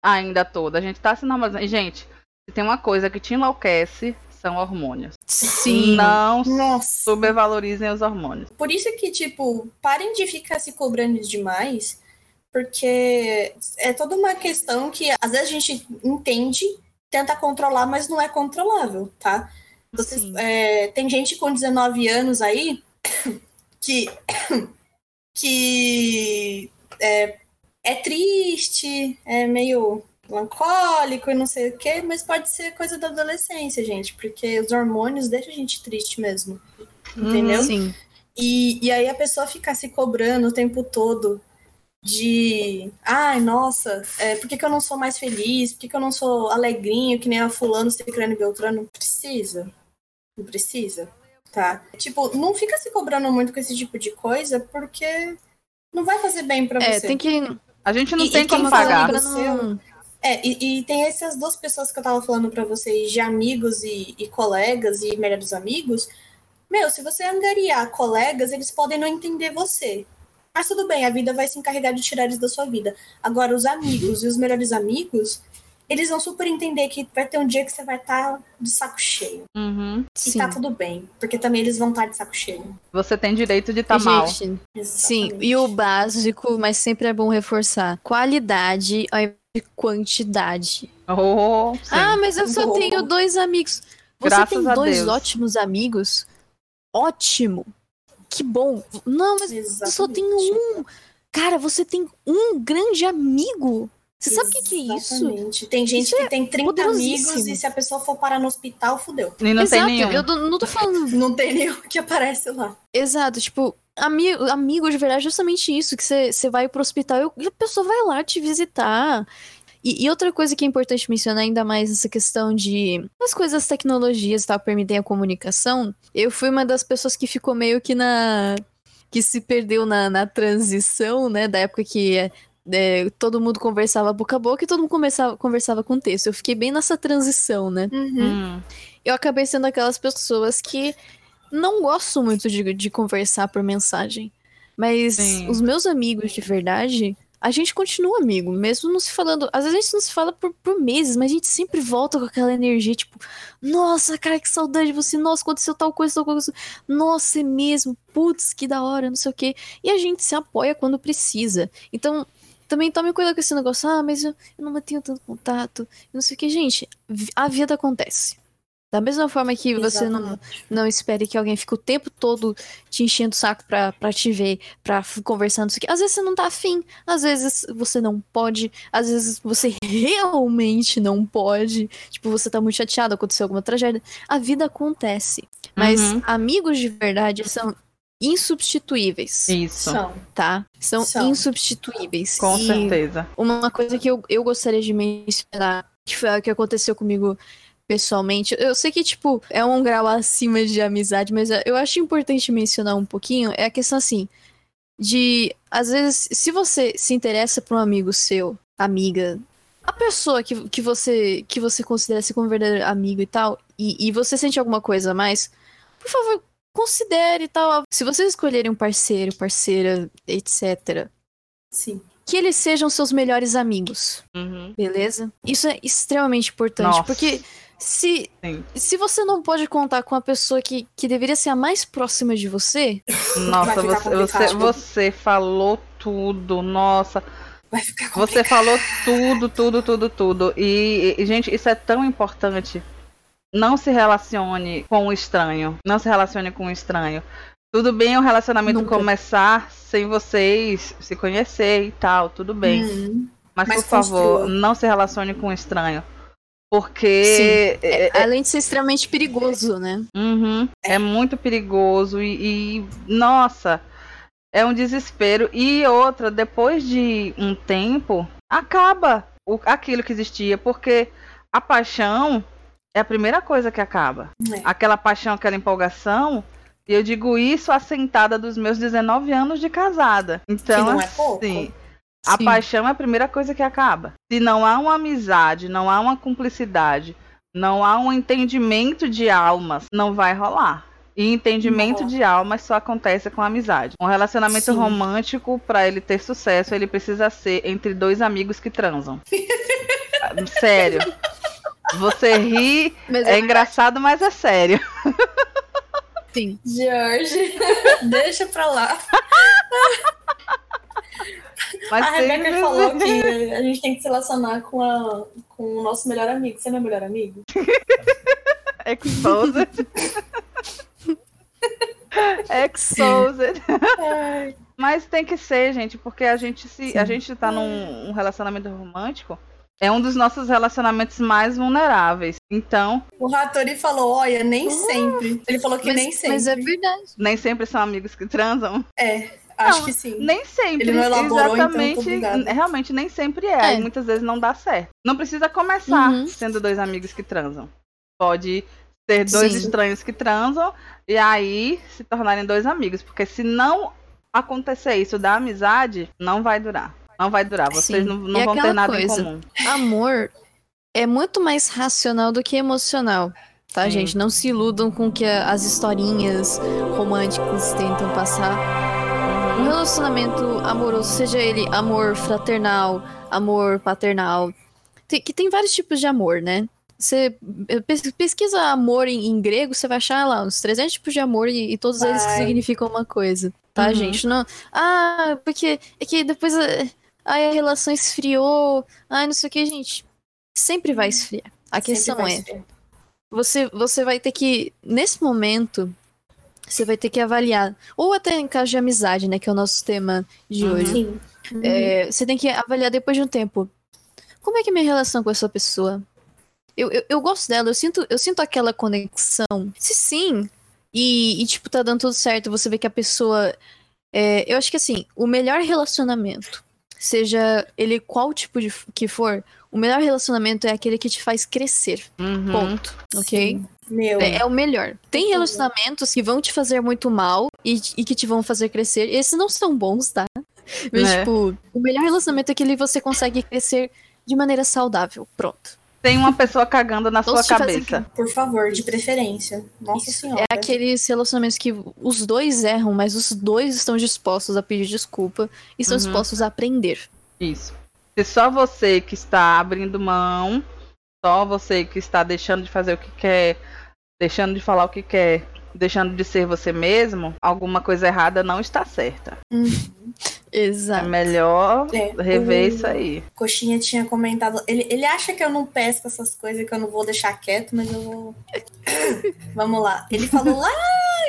ainda todo. A gente tá se normalizando. Gente, se tem uma coisa que te enlouquece, são hormônios. Sim. Não Nossa. subvalorizem os hormônios. Por isso que, tipo, parem de ficar se cobrando demais, porque é toda uma questão que às vezes a gente entende, tenta controlar, mas não é controlável, tá? Vocês, é, tem gente com 19 anos aí que, que é, é triste, é meio melancólico e não sei o quê, mas pode ser coisa da adolescência, gente, porque os hormônios deixam a gente triste mesmo. Entendeu? Sim. E, e aí a pessoa ficar se cobrando o tempo todo de ai, nossa, é, por que, que eu não sou mais feliz? Por que, que eu não sou alegrinho, que nem a fulano, ciclano e beltrano? Não precisa. Não precisa, tá? Tipo, não fica se cobrando muito com esse tipo de coisa, porque não vai fazer bem pra É, você. tem que. A gente não E- tem e como pagar. não- É, e, e tem essas duas pessoas que eu tava falando pra vocês, de amigos e, e colegas e melhores amigos. Meu, se você angariar colegas, eles podem não entender você. Mas tudo bem, a vida vai se encarregar de tirar eles da sua vida. Agora, os amigos e os melhores amigos, eles vão super entender que vai ter um dia que você vai estar de saco cheio. Uhum. E Sim. tá tudo bem, porque também eles vão estar de saco cheio. Você tem direito de estar mal. Gente, sim, Exatamente. e o básico, mas sempre é bom reforçar. Qualidade ao invés de quantidade. Oh, sim. Ah, mas eu só Bom. tenho dois amigos. Você Graças tem dois Deus. ótimos amigos? Ótimo. Que bom. Não, mas eu só tenho um. Cara, você tem um grande amigo. Você sabe o que, que é isso? Tem gente Isso que é tem 30 poderosíssimo. amigos e se a pessoa for parar no hospital, fudeu. E não Exato, tem nenhum. eu não tô falando. Não tem nenhum que aparece lá. Exato, tipo, amigo, amigo de verdade é justamente isso, que você você vai pro hospital e a pessoa vai lá te visitar. E, e outra coisa que é importante mencionar, ainda mais nessa questão de as coisas, as tecnologias e tal, permitem a comunicação, eu fui uma das pessoas que ficou meio que na. que se perdeu na, na transição, né, da época que é, todo mundo conversava boca a boca e todo mundo começava, conversava com texto. Eu fiquei bem nessa transição, né? Hum. eu acabei sendo aquelas pessoas que não gosto muito de, de conversar por mensagem. Mas Sim. os meus amigos de verdade, a gente continua amigo, mesmo não se falando. Às vezes a gente não se fala por, por meses, mas a gente sempre volta com aquela energia, tipo, nossa, cara, que saudade de você, nossa, aconteceu tal coisa, tal coisa. Nossa, é mesmo, putz, que da hora, não sei o quê. E a gente se apoia quando precisa. Então. Também tome cuidado com esse negócio, ah, mas eu, eu não mantenho tanto contato, não sei o que. Gente, a vida acontece. Da mesma forma que você não, não espere que alguém fique o tempo todo te enchendo o saco pra, pra te ver, pra f- conversar, não sei o quê. Às vezes você não tá afim, às vezes você não pode, às vezes você realmente não pode. Tipo, você tá muito chateado, aconteceu alguma tragédia. A vida acontece. Mas Uhum. amigos de verdade são insubstituíveis, Isso. São. tá? São, São. insubstituíveis. Com E- certeza. uma coisa que eu, eu gostaria de mencionar, que foi o que aconteceu comigo pessoalmente. Eu sei que, tipo, é um grau acima de amizade, mas eu acho importante mencionar um pouquinho, é a questão assim, de, às vezes, se você se interessa por um amigo seu, amiga, a pessoa que, que, você, que você considera ser como verdadeiro amigo e tal, e, e você sente alguma coisa a mais, por favor, considere tal. Se vocês escolherem um parceiro, parceira, etc., Sim. que eles sejam seus melhores amigos. Uhum. Beleza? Isso é extremamente importante, Nossa. porque se, Sim. se você não pode contar com a pessoa que, que deveria ser a mais próxima de você, Nossa, Vai ficar você, você, você falou tudo. Nossa, Vai ficar você falou tudo, tudo, tudo, tudo. E, e, gente, isso é tão importante. Não se relacione com o estranho. Não se relacione com o estranho. Tudo bem o relacionamento Nunca. começar sem vocês se conhecer e tal, tudo bem. Hum, Mas, Mas por favor, construa. não se relacione com o estranho. Porque é, é- além de ser extremamente perigoso, né? uhum, é muito perigoso e, e, nossa, é um desespero. E outra, depois de um tempo, acaba o- aquilo que existia, porque a paixão é a primeira coisa que acaba. é. Aquela paixão, aquela empolgação. E eu digo isso assentada dos meus 19 anos de casada. Então, que não é pouco. assim, a Sim. paixão é a primeira coisa que acaba. Se não há uma amizade, não há uma cumplicidade, não há um entendimento de almas, não vai rolar. E entendimento Não. de almas só acontece com amizade. Um relacionamento Sim. romântico, para ele ter sucesso, ele precisa ser entre dois amigos que transam. sério. Você ri, Mas é engraçado, mas é sério. Sim. George, deixa pra lá. Mas a Rebeca sempre- falou que a gente tem que se relacionar com, a, com o nosso melhor amigo. Você é meu melhor amigo? Exposed. Exposed. Mas tem que ser, gente, porque a gente se Sim. a gente tá num um relacionamento romântico, é um dos nossos relacionamentos mais vulneráveis. Então, o Hattori falou, olha, nem sempre. Ele falou que Mas, nem sempre. mas é verdade. nem sempre são amigos que transam. Acho Não, que sim. Nem sempre. Ele não elaborou, então, exatamente. obrigada. realmente nem sempre é. É. E muitas vezes não dá certo. Não precisa começar Uhum. sendo dois amigos que transam. Pode ser dois Sim. estranhos que transam e aí se tornarem dois amigos. Porque se não acontecer isso da amizade, não vai durar. Não vai durar. Vocês Sim. não, não vão ter nada coisa, em comum. Amor é muito mais racional do que emocional. Tá, Sim. gente? Não se iludam com o que as historinhas românticas tentam passar. Uhum. um relacionamento amoroso, seja ele amor fraternal, amor paternal, tem, que tem vários tipos de amor, né? Você pesquisa amor em, em, grego, você vai achar lá uns 300 tipos de amor e, e todos vai. eles significam uma coisa, tá, uhum. gente? Não, ah, porque é que depois a, a relação esfriou, ai, não sei o que, gente. Sempre vai esfriar. A questão é, esfriar. você, você vai ter que, nesse momento, você vai ter que avaliar, ou até em caso de amizade, né, que é o nosso tema de uhum. hoje. Sim. É, você tem que avaliar depois de um tempo. Como é que é minha relação com essa pessoa? Eu, eu, eu, gosto dela, eu sinto, eu sinto aquela conexão. Se sim, e, e tipo, tá dando tudo certo, você vê que a pessoa. É, eu acho que assim, o melhor relacionamento, seja ele qual tipo de que for, o melhor relacionamento é aquele que te faz crescer. Uhum. Ponto. Ok? Meu. É, é, o melhor. Tem relacionamentos que vão te fazer muito mal e, e que te vão fazer crescer. Esses não são bons, tá? Mas, é. tipo, o melhor relacionamento é aquele que você consegue crescer de maneira saudável. Pronto tem uma pessoa cagando na sua cabeça. Por favor, de preferência. Nossa Isso. senhora. É aqueles relacionamentos que os dois erram, mas os dois estão dispostos a pedir desculpa e estão uhum. dispostos a aprender. Isso. Se só você que está abrindo mão, só você que está deixando de fazer o que quer, deixando de falar o que quer, deixando de ser você mesmo, alguma coisa errada não está certa. Uhum. Exato. É melhor é, rever isso aí. Coxinha tinha comentado. Ele, ele acha que eu não pesco essas coisas, que eu não vou deixar quieto, mas eu vou. Vamos lá. Ele falou lá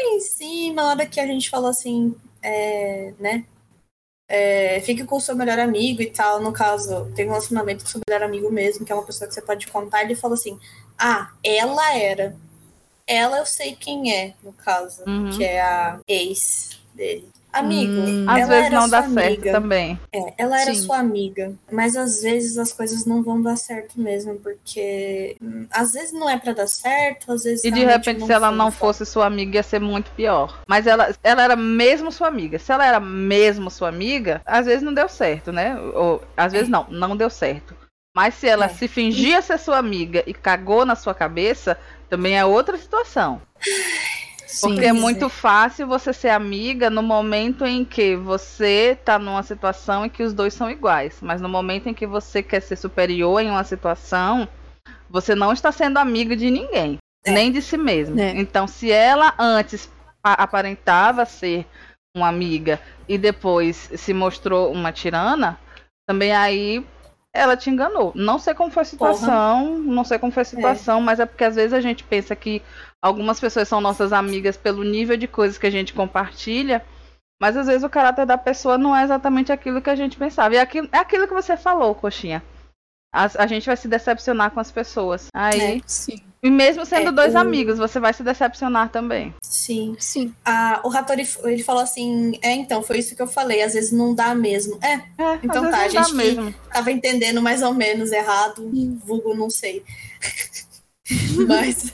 em cima, na hora que a gente falou assim, é, né? É, fique com o seu melhor amigo e tal. No caso, tem um relacionamento com o seu melhor amigo mesmo, que é uma pessoa que você pode contar. Ele falou assim: Ah, ela era. Ela eu sei quem é, no caso, uhum. que é a ex dele. Amigo, hum, às vezes não dá amiga. certo também. É, ela era Sim. sua amiga, mas às vezes as coisas não vão dar certo mesmo, porque hum, às vezes não é para dar certo, às vezes E de repente se ela não fosse sua amiga ia ser muito pior. Mas ela, ela era mesmo sua amiga. Se ela era mesmo sua amiga, às vezes não deu certo, né? Ou às vezes é. não, não deu certo. Mas se ela é. se fingia ser sua amiga e cagou na sua cabeça, também é outra situação. Porque Sim, é muito fácil você ser amiga no momento em que você tá numa situação em que os dois são iguais. Mas no momento em que você quer ser superior em uma situação, você não está sendo amiga de ninguém, é. nem de si mesmo. É. Então, se ela antes aparentava ser uma amiga e depois se mostrou uma tirana, também aí ela te enganou. Não sei como foi a situação, Porra. não sei como foi a situação, é. mas é porque às vezes a gente pensa que algumas pessoas são nossas amigas pelo nível de coisas que a gente compartilha, mas às vezes o caráter da pessoa não é exatamente aquilo que a gente pensava. E é aquilo, é aquilo que você falou, coxinha. A, a gente vai se decepcionar com as pessoas. Aí, é, sim. E mesmo sendo é, dois o... amigos, você vai se decepcionar também. Sim, sim. Ah, o Ratori, ele falou assim: é, então, foi isso que eu falei, às vezes não dá mesmo. É, é então tá, a gente mesmo. tava entendendo mais ou menos errado, vulgo, não sei. Mas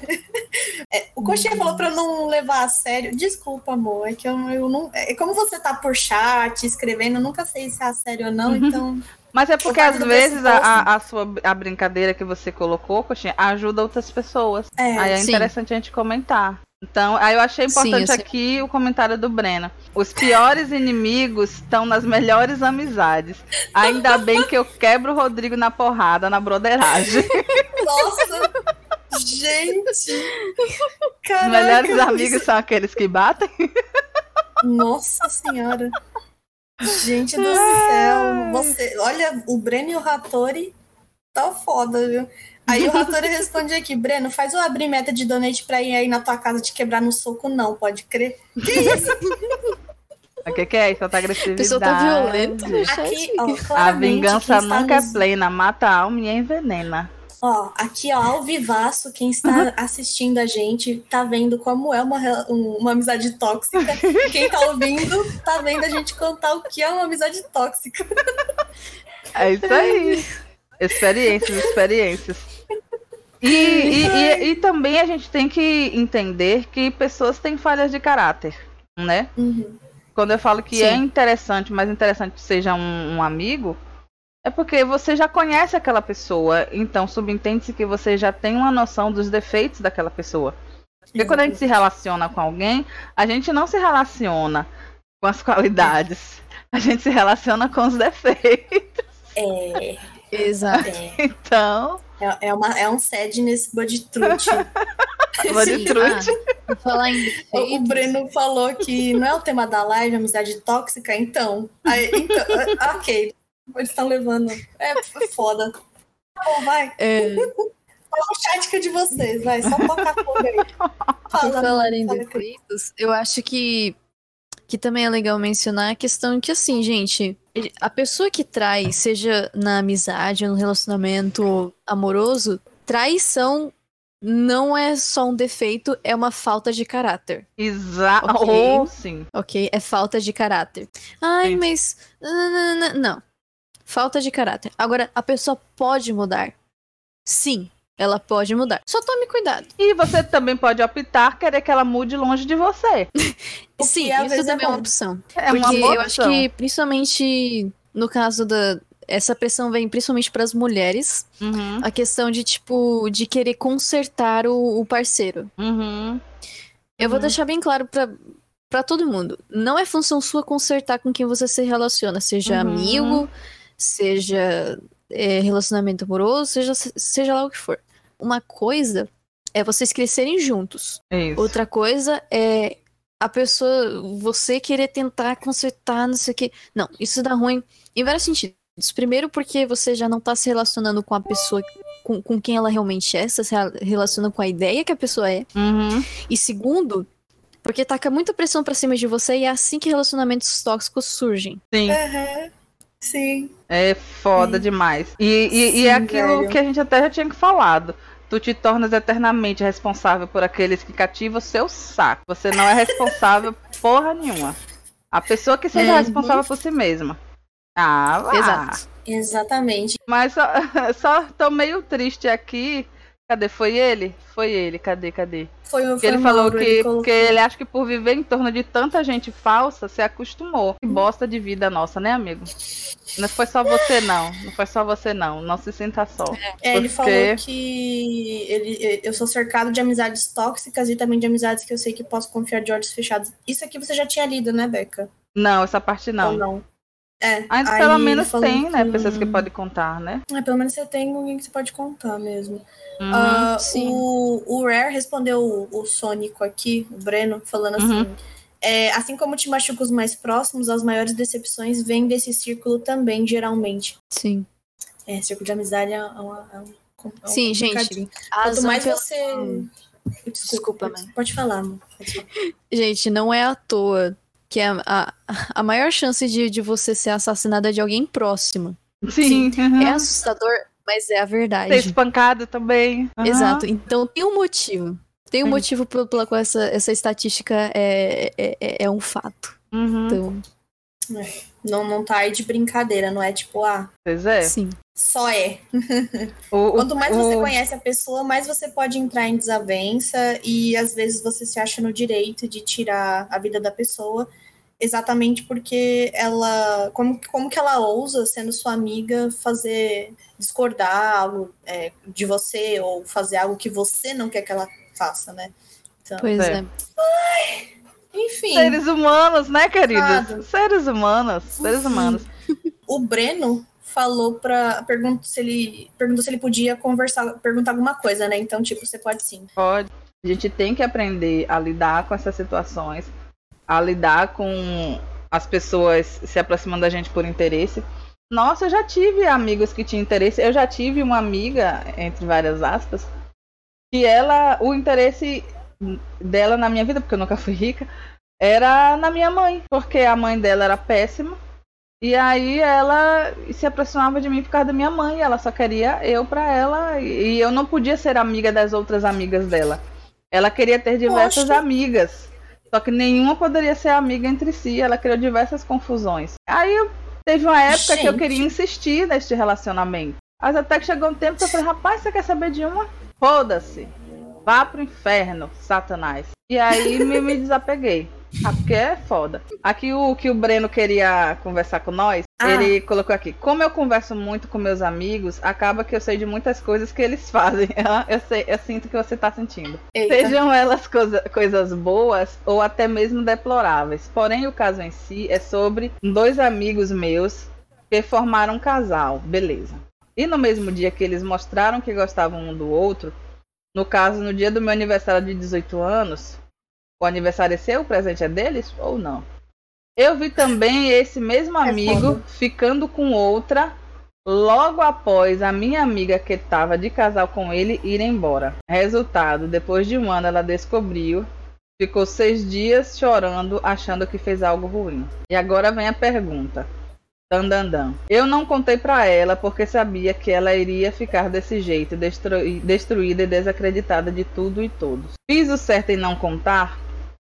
é, o Coxinha falou pra eu não levar a sério. Desculpa, amor. É que eu, eu não. É como você tá por chat, escrevendo, eu nunca sei se é a sério ou não, então. Mas é porque às vezes a, a, sua a brincadeira que você colocou, Coxinha, ajuda outras pessoas. É, aí é sim. interessante a gente comentar. Então, aí eu achei importante sim, aqui o comentário do Breno. Os piores inimigos estão nas melhores amizades. Ainda bem que eu quebro o Rodrigo na porrada, na broderagem. Nossa! Gente! Caraca, Os melhores amigos são aqueles que batem? Nossa senhora! Gente do céu, você, olha, o Breno e o Ratori tá foda, viu? Aí o Ratori responde aqui, Breno, faz eu abrir meta de donate pra ir aí na tua casa te quebrar no soco, não, pode crer? Que isso? O que, que é isso? Tá agressividade. A pessoa tá violenta. Aqui, ó, a vingança nunca nos... é plena, mata a alma e envenena. Ó, aqui, ó, ao vivaço, quem está assistindo a gente tá vendo como é uma, uma amizade tóxica. Quem tá ouvindo tá vendo a gente contar o que é uma amizade tóxica. É isso aí. Experiências, experiências. E, e, e, e, também a gente tem que entender que pessoas têm falhas de caráter, né? Uhum. Quando eu falo que é Sim. é interessante, mais interessante que seja um, um amigo, é porque você já conhece aquela pessoa, então subentende-se que você já tem uma noção dos defeitos daquela pessoa. Porque quando a gente se relaciona com alguém, a gente não se relaciona com as qualidades. A gente se relaciona com os defeitos. É. Exato. É, Então, é, é, uma, é um sadness body truth. vou de trude. Ah, falar em O, o Breno falou que não é o tema da live, amizade tóxica, então. Aí, então ok. Eles estão levando. É, é foda. Tá bom, vai. é, Fala o chat que é de vocês, vai. Só tocar fogo aí. Por Fala, falar em fala, defeitos, eu acho que, que também é legal mencionar a questão que, assim, gente, a pessoa que trai, seja na amizade, no relacionamento amoroso, traição não é só um defeito, é uma falta de caráter, Exato. Ok. Ou sim. ok? É falta de caráter. Ai, Sim. mas. Não. Falta de caráter. Agora, a pessoa pode mudar. Sim, ela pode mudar. Só tome cuidado. E você também pode optar querer que ela mude longe de você. Sim, isso é também é uma opção. É Porque uma boa eu acho opção. que, principalmente no caso da. Essa pressão vem principalmente para as mulheres. Uhum, A questão de, tipo, de querer consertar o, o parceiro. uhum. Eu vou Uhum. deixar bem claro pra, pra todo mundo. Não é função sua consertar com quem você se relaciona. Seja Uhum. amigo, seja é, relacionamento amoroso, seja, seja lá o que for. Uma coisa é vocês crescerem juntos. Isso. Outra coisa é a pessoa, você querer tentar consertar, não sei o quê. Não, isso dá ruim em vários sentidos. Primeiro, porque você já não tá se relacionando com a pessoa com, com quem ela realmente é, você se relaciona com a ideia que a pessoa é. Uhum. E segundo, porque taca muita pressão pra cima de você e é assim que relacionamentos tóxicos surgem. Sim. Aham. Sim. É foda Sim. demais. E, e, e é Sim, aquilo velho. que a gente até já tinha falado. Tu te tornas eternamente responsável por aqueles que cativam o seu saco. Você não é responsável porra nenhuma. A pessoa que seja Uhum. responsável por si mesma. Ah, vá. Exato. Exatamente. Mas só, só tô meio triste aqui. Cadê? Foi ele? Foi ele. Cadê? Cadê? Foi, foi ele falou Mauro, que, ele colocou. que ele acha que por viver em torno de tanta gente falsa, se acostumou. Que bosta de vida nossa, né, amigo? Não foi só você, não. Não foi só você, não. Não se sinta só. É, ele porque- falou que ele, eu sou cercado de amizades tóxicas e também de amizades que eu sei que posso confiar de olhos fechados. Isso aqui você já tinha lido, né, Beca? Não, essa parte Ou não. É, aí pelo menos tem, né? Pessoas que podem contar, né? É, pelo menos você tem alguém que você pode contar mesmo. Uhum. Ah, sim. o, o Rare respondeu o, o Sônico aqui, o Breno, falando assim: Uhum. é, assim como te machuca os mais próximos, as maiores decepções vêm desse círculo também, geralmente. Sim. É, círculo de amizade é, uma, é um, é um Sim, gente, Quanto mais você. Desculpa, Desculpa, pode, mãe. pode falar, falar. Gente, não é à toa que a, a, a maior chance de, de você ser assassinada é de alguém próximo. Sim. uhum. É assustador, mas é a Ser verdade. espancado também. Uhum. Exato. Então tem um motivo. Tem um Sim. motivo pelo pela qual essa, essa estatística é, é, é- é um fato. Uhum. Então, Não, não tá aí de brincadeira, não é tipo, ah, Pois é. sim. só é. O- o- Quanto mais você o- conhece a pessoa, mais você pode entrar em desavença e às vezes você se acha no direito de tirar a vida da pessoa, exatamente porque ela, como, como que ela ousa, sendo sua amiga, fazer discordar algo é, de você ou fazer algo que você não quer que ela faça, né? Então, Pois É. é. enfim, Seres humanos, né, queridos? Nada. Seres humanos. Seres humanos. o Breno falou para perguntou se ele perguntou se ele podia conversar, perguntar alguma coisa, né? Então, tipo, você pode sim. Pode. A gente tem que aprender a lidar com essas situações, a lidar com as pessoas se aproximando da gente por interesse. Nossa, eu já tive amigos que tinham interesse. Eu já tive uma amiga, entre várias aspas, que ela, o interesse dela na minha vida, porque eu nunca fui rica, era na minha mãe, porque a mãe dela era péssima. E aí ela se aproximava de mim por causa da minha mãe, ela só queria eu pra ela e eu não podia ser amiga das outras amigas dela. Ela queria ter diversas Poxa. amigas, só que nenhuma poderia ser amiga entre si, ela criou diversas confusões. Aí teve uma época que eu Gente. queria insistir neste relacionamento. Mas até que chegou um tempo que eu falei, rapaz, você quer saber de uma? Foda-se. Vá pro inferno, Satanás. E aí me, me desapeguei. Ah, porque é foda. Aqui o que o Breno queria conversar com nós, ah. ele colocou aqui. Como eu converso muito com meus amigos, acaba que eu sei de muitas coisas que eles fazem. eu, sei, eu sinto que você tá sentindo. Eita. Sejam elas coisa, coisas boas ou até mesmo deploráveis. Porém, o caso em si é sobre dois amigos meus que formaram um casal. Beleza. E no mesmo dia que eles mostraram que gostavam um do outro, no caso, no dia do meu aniversário de 18 anos, o aniversário é seu, o presente é deles ou não? Eu vi também esse mesmo é amigo é ficando com outra logo após a minha amiga que estava de casal com ele ir embora. Resultado, depois de um ano ela descobriu, ficou seis dias chorando, achando que fez algo ruim. E agora vem a pergunta. Dandandan. Eu não contei para ela porque sabia que ela iria ficar desse jeito, destruída e desacreditada de tudo e todos. Fiz o certo em não contar?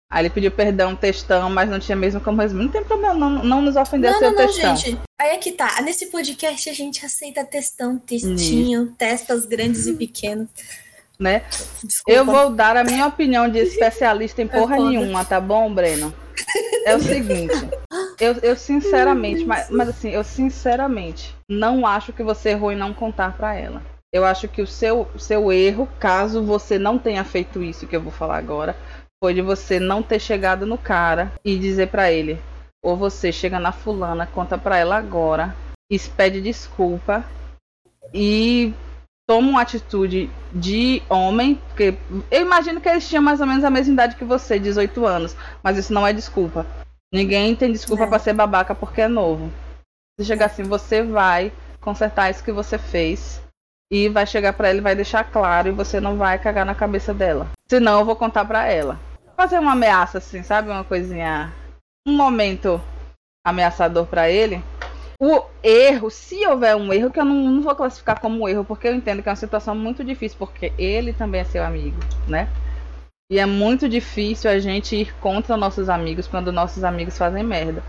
Aí ele pediu perdão, textão, mas não tinha mesmo como resumir. Não tem problema, não, não nos ofender não, seu não, textão. Não, gente. Aí é que tá. Nesse podcast a gente aceita textão, textinho, testas grandes e pequenas. Né? Eu vou dar a minha opinião de especialista em é porra é nenhuma, tá bom, Breno? É o seguinte. Eu, eu sinceramente, mas, mas assim, eu sinceramente não acho que você errou em não contar para ela. Eu acho que o seu, seu erro, caso você não tenha feito isso que eu vou falar agora, foi de você não ter chegado no cara e dizer para ele, ou você chega na fulana, conta para ela agora, e pede desculpa e toma uma atitude de homem, porque eu imagino que eles tinham mais ou menos a mesma idade que você, 18 anos, mas isso não é desculpa. Ninguém tem desculpa é. para ser babaca porque é novo. Se chegar assim, você vai consertar isso que você fez e vai chegar para ele, vai deixar claro e você não vai cagar na cabeça dela. Senão eu vou contar para ela. Fazer uma ameaça assim, sabe? Uma coisinha. Um momento ameaçador para ele. O erro, se houver um erro, que eu não, não vou classificar como erro, porque eu entendo que é uma situação muito difícil, porque ele também é seu amigo, né? E é muito difícil a gente ir contra nossos amigos quando nossos amigos fazem merda.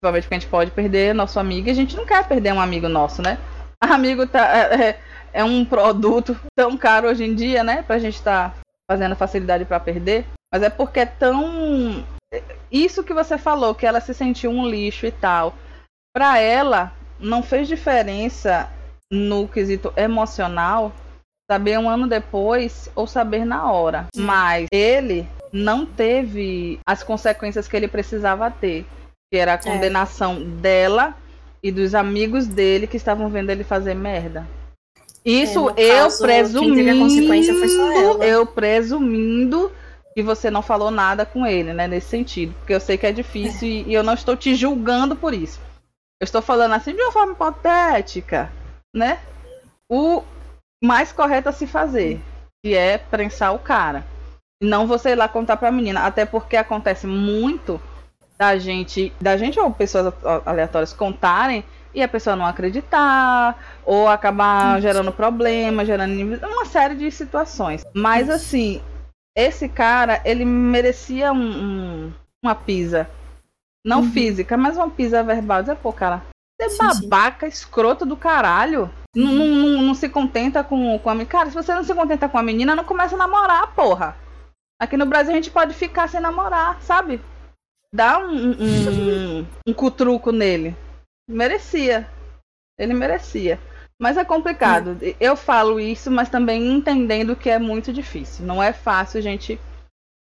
Principalmente porque a gente pode perder nosso amigo e a gente não quer perder um amigo nosso, né? Amigo tá, é, é é um produto tão caro hoje em dia, né? Pra gente estar tá fazendo facilidade para perder. Mas é porque é tão. Isso que você falou, que ela se sentiu um lixo e tal. Pra ela, não fez diferença no quesito emocional saber um ano depois ou saber na hora. Mas ele não teve as consequências que ele precisava ter, que era a é. condenação é. dela e dos amigos dele que estavam vendo ele fazer merda. Isso é, eu caso, presumindo. Eu presumindo que você não falou nada com ele, né? Nesse sentido. Porque eu sei que é difícil. E, e, eu não estou te julgando por isso. Eu estou falando assim de uma forma hipotética, né? O mais correto a se fazer, que é prensar o cara. E não você ir lá contar pra menina. Até porque acontece muito da gente, da gente ou pessoas aleatórias contarem e a pessoa não acreditar, ou acabar gerando problema, gerando uma série de situações. Mas assim, esse cara, ele merecia um, um, uma pisa. Não uhum. física, mas uma pisa verbal. Dizer, pô, cara, você é babaca, sim. escroto do caralho. Não, não, não, se contenta com, com a menina. Cara, se você não se contenta com a menina, não começa a namorar, porra. Aqui no Brasil a gente pode ficar sem namorar, sabe? Dá um, um, um, um cutruco nele. Merecia. Ele merecia. Mas é complicado. Eu falo isso, mas também entendendo que é muito difícil. Não é fácil a gente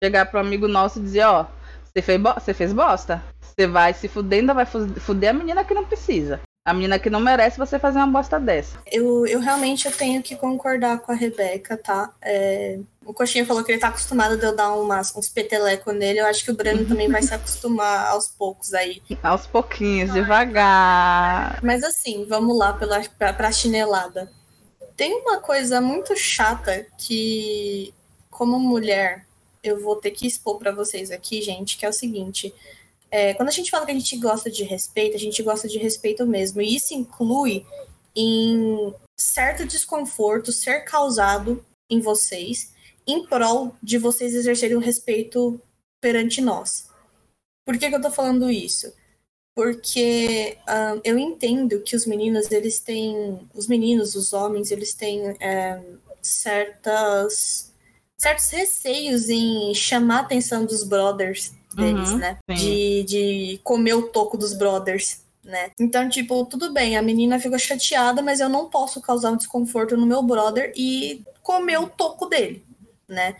chegar pro amigo nosso e dizer, ó, você fez, fez bosta. Você vai se fuder, ainda vai fuder a menina que não precisa. A menina que não merece você fazer uma bosta dessa. Eu, eu realmente eu tenho que concordar com a Rebeca, tá? É, o Coxinha falou que ele tá acostumado de eu dar umas, uns peteleco nele. Eu acho que o Breno também vai se acostumar aos poucos aí. Aos pouquinhos, devagar. Mas assim, vamos lá pela, pra, pra chinelada. Tem uma coisa muito chata que, como mulher, eu vou ter que expor para vocês aqui, gente, que é o seguinte. É, quando a gente fala que a gente gosta de respeito, a gente gosta de respeito mesmo. E isso inclui em certo desconforto ser causado em vocês em prol de vocês exercerem o respeito perante nós. Por que, que eu tô falando isso? Porque uh, eu entendo que os meninos, eles têm. Os meninos, os homens, eles têm é, certas, certos receios em chamar a atenção dos brothers deles, Uhum, né? sim. De, de comer o toco dos brothers. Né? Então, tipo, tudo bem, a menina ficou chateada, mas eu não posso causar um desconforto no meu brother e comer o toco dele, né?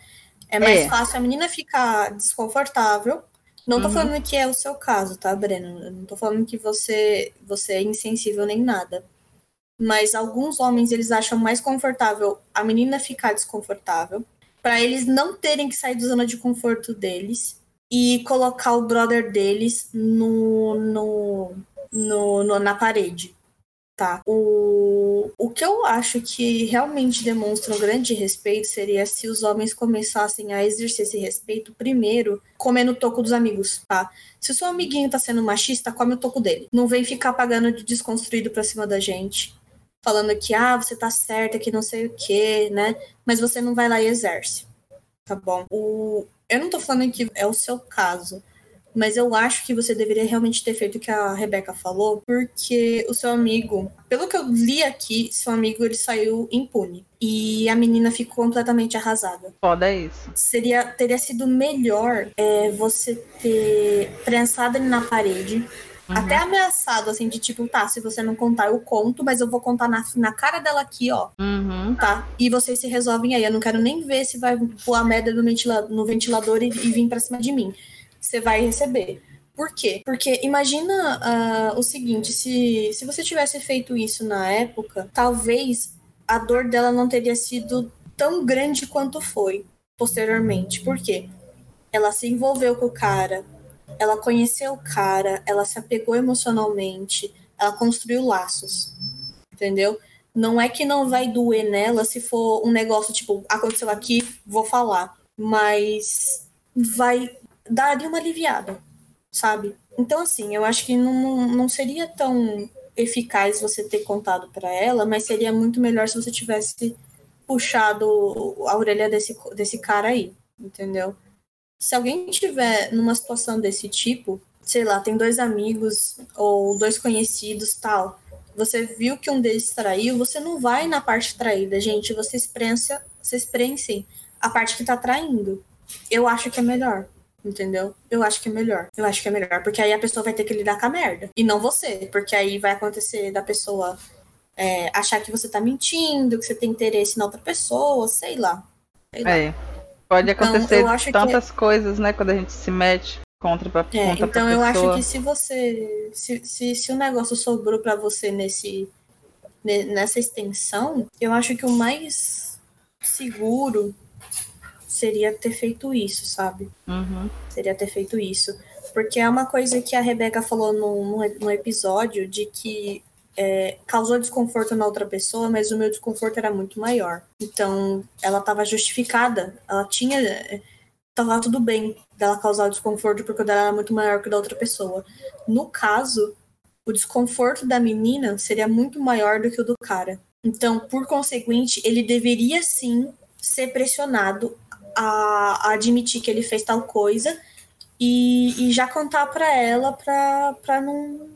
É mais É. fácil a menina ficar desconfortável. Não tô Uhum. falando que é o seu caso, tá, Breno? Não tô falando que você, você é insensível nem nada. Mas alguns homens, eles acham mais confortável a menina ficar desconfortável, pra eles não terem que sair da zona de conforto deles e colocar o brother deles no, no, no, no- na parede, tá? O, o que eu acho que realmente demonstra um grande respeito seria se os homens começassem a exercer esse respeito primeiro comendo o toco dos amigos, tá? Se o seu amiguinho tá sendo machista, come o toco dele. Não vem ficar pagando de desconstruído pra cima da gente. Falando que, ah, você tá certa, que não sei o quê, né? Mas você não vai lá e exerce. Tá bom? O... Eu não tô falando que é o seu caso. Mas eu acho que você deveria realmente ter feito o que a Rebeca falou, porque o seu amigo, pelo que eu li aqui, seu amigo ele saiu impune. E a menina ficou completamente arrasada Foda é isso. seria teria sido melhor é, você ter prensado ele na parede, Uhum. até ameaçado, assim, de tipo, tá, se você não contar, eu conto, mas eu vou contar na, na cara dela aqui, ó, Uhum. tá? E vocês se resolvem aí. Eu não quero nem ver se vai pôr a merda no, ventila- no ventilador e, e vir pra cima de mim. Você vai receber. Por quê? Porque imagina ah, o seguinte: se, se você tivesse feito isso na época, talvez a dor dela não teria sido tão grande quanto foi posteriormente. Por quê? Ela se envolveu com o cara, ela conheceu o cara, ela se apegou emocionalmente, ela construiu laços. Entendeu? Não é que não vai doer nela se for um negócio tipo, aconteceu aqui, vou falar. Mas vai daria uma aliviada, sabe? Então, assim, eu acho que não, não seria tão eficaz você ter contado pra ela, mas seria muito melhor se você tivesse puxado a orelha desse, desse cara aí, entendeu? Se alguém tiver numa situação desse tipo, sei lá, tem dois amigos ou dois conhecidos tal, você viu que um deles traiu, você não vai na parte traída, gente, você exprensa, vocês prensem a parte que tá traindo. Eu acho que é melhor. Entendeu? Eu acho que é melhor. Eu acho que é melhor. Porque aí a pessoa vai ter que lidar com a merda. E não você. Porque aí vai acontecer da pessoa é, achar que você tá mentindo, que você tem interesse na outra pessoa, sei lá. Sei lá. É. Pode Então, acontecer eu acho que- tantas coisas, né, quando a gente se mete contra, pra, É, contra então eu acho pessoa. que se você. Se, se, se o negócio sobrou pra você nesse, ne- nessa extensão, eu acho que o mais seguro seria ter feito isso, sabe? Uhum. Seria ter feito isso. Porque é uma coisa que a Rebeca falou no, no, episódio de que é, causou desconforto na outra pessoa, mas o meu desconforto era muito maior. Então, ela estava justificada. Ela tinha. Tava tudo bem dela causar o desconforto porque o dela era muito maior que o da outra pessoa. No caso, o desconforto da menina seria muito maior do que o do cara. Então, por conseguinte, ele deveria sim ser pressionado a, a admitir que ele fez tal coisa e, e já contar pra ela pra, pra não,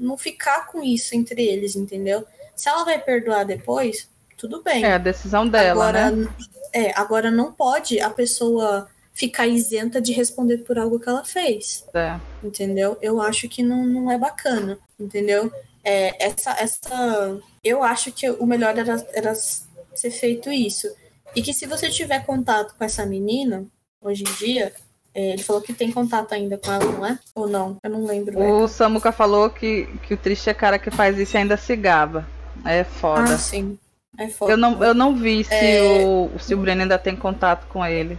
não ficar com isso entre eles, entendeu? Se ela vai perdoar depois, tudo bem. É a decisão dela, agora, né? é, agora não pode a pessoa ficar isenta de responder por algo que ela fez, É. entendeu? Eu acho que não, não é bacana, entendeu? É, essa, essa, eu acho que o melhor era, era ser feito isso. E que se você tiver contato com essa menina, hoje em dia, é, ele falou que tem contato ainda com ela, não é? Ou não? Eu não lembro. né? O Samuca falou que, que o triste é cara que faz isso e ainda se gaba. É foda. Ah, sim. É foda. eu, não, eu não vi se, É. o, se o Breno ainda tem contato com ele.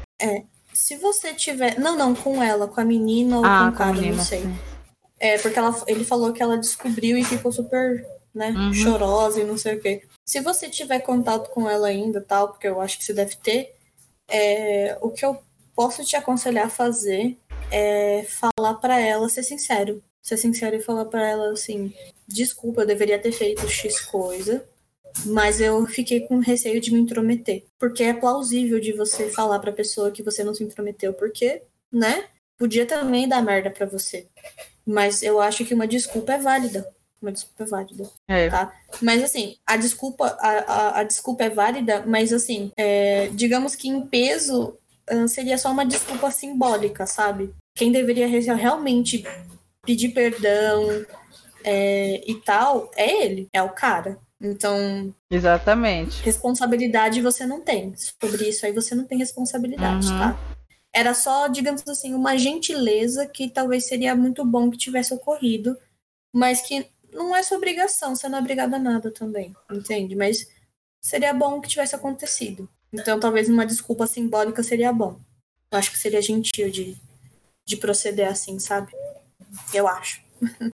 Se você tiver. Não, não, com ela, com a menina ou ah, com o cara, menina, não sei. sim. É, porque ela, ele falou que ela descobriu e ficou super, né, Uhum. chorosa e não sei o quê. Se você tiver contato com ela ainda, tal, porque eu acho que você deve ter, é, o que eu posso te aconselhar a fazer é falar pra ela, ser sincero. Ser sincero e falar pra ela assim: desculpa, eu deveria ter feito X coisa, mas eu fiquei com receio de me intrometer. Porque é plausível de você falar pra pessoa que você não se intrometeu, porque, né? Podia também dar merda pra você. Mas eu acho que uma desculpa é válida. Uma desculpa é válida. É. Tá? Mas assim, a desculpa, a, a, a desculpa é válida, mas assim, é, digamos que em peso ah, seria só uma desculpa simbólica, sabe? quem deveria realmente pedir perdão é, e tal é ele, é o cara. Então. Exatamente. Responsabilidade você não tem. Sobre isso aí você não tem responsabilidade, uhum. tá? Era só, digamos assim, uma gentileza que talvez seria muito bom que tivesse ocorrido, mas que não é sua obrigação, você não é obrigado a nada também, entende? Mas seria bom que tivesse acontecido. Então talvez uma desculpa simbólica seria bom. Eu acho que seria gentil de, de proceder assim, sabe? Eu acho.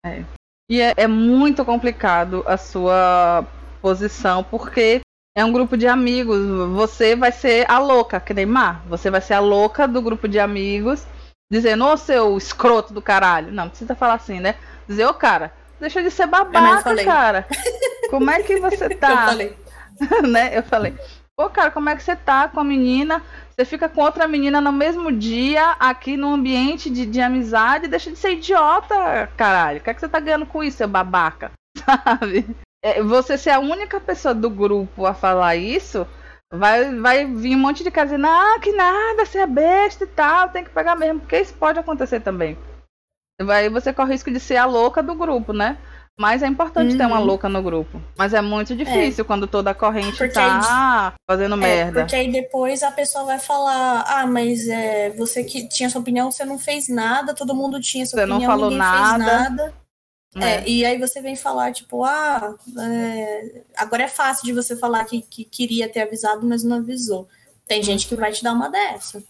É. E é, é muito complicado a sua posição, porque é um grupo de amigos. Você vai ser a louca, que nem Mar. Você vai ser a louca do grupo de amigos, dizendo, ô seu escroto do caralho. Não, precisa falar assim, né? Dizer, ô cara, deixa de ser babaca, eu cara. Como é que você tá? eu falei. né? Eu falei. Pô, cara, como é que você tá com a menina? Você fica com outra menina no mesmo dia, aqui no ambiente de, de amizade, deixa de ser idiota, caralho. O que é que você tá ganhando com isso, seu babaca? Sabe? É, você ser a única pessoa do grupo a falar isso, vai, vai vir um monte de casa dizendo, ah, que nada, você é besta e tal, tem que pegar mesmo, porque isso pode acontecer também. Aí você corre o risco de ser a louca do grupo, né? Mas é importante uhum. ter uma uhum. louca no grupo. Mas é muito difícil é. quando toda a corrente porque tá aí, fazendo é, merda. Porque aí depois a pessoa vai falar: Ah, mas é, você que tinha sua opinião, você não fez nada, todo mundo tinha sua você opinião, não falou nada. fez nada. É. é, e aí você vem falar, tipo, ah, é, agora é fácil de você falar que, que queria ter avisado, mas não avisou. Tem gente que vai te dar uma dessa.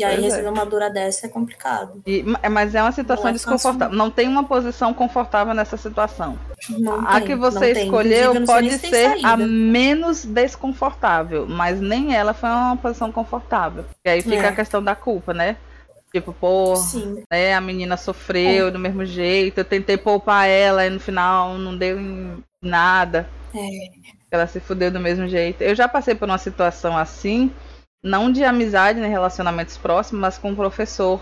E aí pois receber é. uma dura dessa é complicado. E, mas é uma situação não é desconfortável. Não tem uma posição confortável nessa situação. Não a tem, que você escolheu pode ser a menos desconfortável, mas nem ela foi uma posição confortável. E aí fica é. a questão da culpa, né? Tipo, pô, né, a menina sofreu é. do mesmo jeito, eu tentei poupar ela e no final não deu em nada. É. Ela se fudeu do mesmo jeito. Eu já passei por uma situação assim, não de amizade nem relacionamentos próximos, mas com um professor.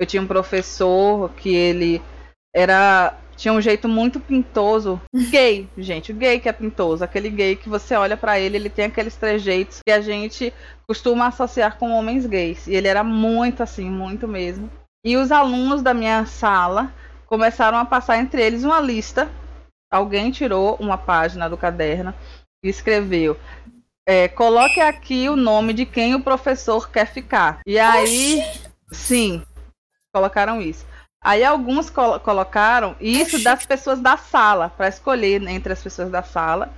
Eu tinha um professor que ele era tinha um jeito muito pintoso, gay, gente, o gay que é pintoso, aquele gay que você olha para ele, ele tem aqueles trejeitos que a gente costuma associar com homens gays. E ele era muito assim, muito mesmo. E os alunos da minha sala começaram a passar entre eles uma lista. Alguém tirou uma página do caderno e escreveu: é, coloque aqui o nome de quem o professor quer ficar. E aí, Oxi. sim, colocaram isso. Aí alguns col colocaram isso das pessoas da sala, para escolher entre as pessoas da sala,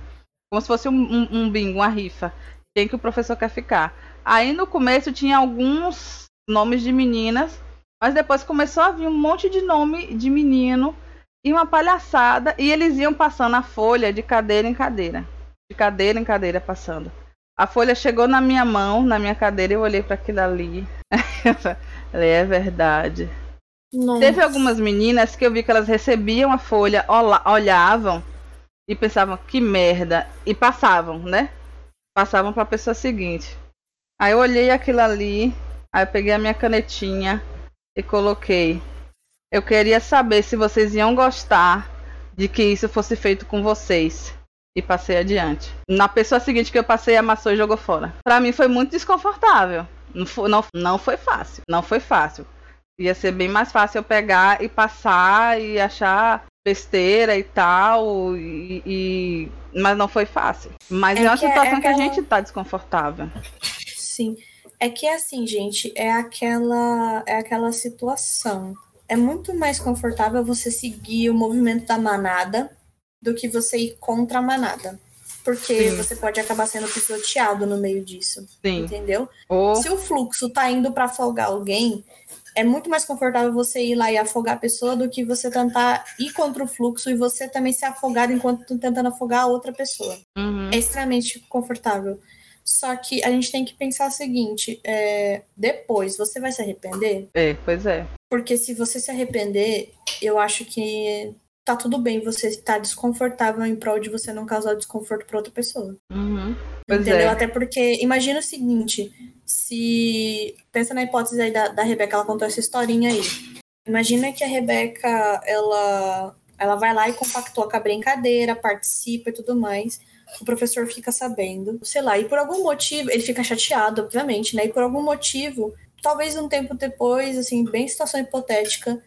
como se fosse um, um, um bingo, uma rifa, quem que o professor quer ficar. Aí no começo tinha alguns nomes de meninas, mas depois começou a vir um monte de nome de menino e uma palhaçada, e eles iam passando a folha de cadeira em cadeira, de cadeira em cadeira passando. A folha chegou na minha mão, na minha cadeira, e eu olhei para aquilo ali. falei, é verdade. Nossa. Teve algumas meninas que eu vi que elas recebiam a folha, olhavam e pensavam que merda e passavam, né? Passavam para a pessoa seguinte. Aí eu olhei aquilo ali, aí eu peguei a minha canetinha e coloquei. Eu queria saber se vocês iam gostar de que isso fosse feito com vocês. E passei adiante. Na pessoa seguinte que eu passei, amassou e jogou fora. Para mim foi muito desconfortável. Não foi, não, não foi fácil. Não foi fácil. Ia ser bem mais fácil eu pegar e passar e achar besteira e tal, e, e... mas não foi fácil. Mas é, é uma que situação é que a gente tá desconfortável. Sim. É que é assim, gente, é aquela é aquela situação. É muito mais confortável você seguir o movimento da manada do que você ir contra a manada. Porque Sim. você pode acabar sendo pisoteado no meio disso. Sim. Entendeu? Ou... Se o fluxo tá indo para afogar alguém, é muito mais confortável você ir lá e afogar a pessoa do que você tentar ir contra o fluxo e você também ser afogado enquanto tá tentando afogar a outra pessoa. Uhum. É extremamente confortável. Só que a gente tem que pensar o seguinte: é, depois você vai se arrepender? É, pois é. Porque se você se arrepender, eu acho que tá tudo bem você estar desconfortável em prol de você não causar desconforto para outra pessoa. Uhum. Entendeu? É. Até porque, imagina o seguinte, se... Pensa na hipótese aí da, da Rebeca, ela contou essa historinha aí. Imagina que a Rebeca, ela, ela vai lá e compactou com a brincadeira, participa e tudo mais. O professor fica sabendo, sei lá, e por algum motivo, ele fica chateado, obviamente, né? E por algum motivo, talvez um tempo depois, assim, bem situação hipotética,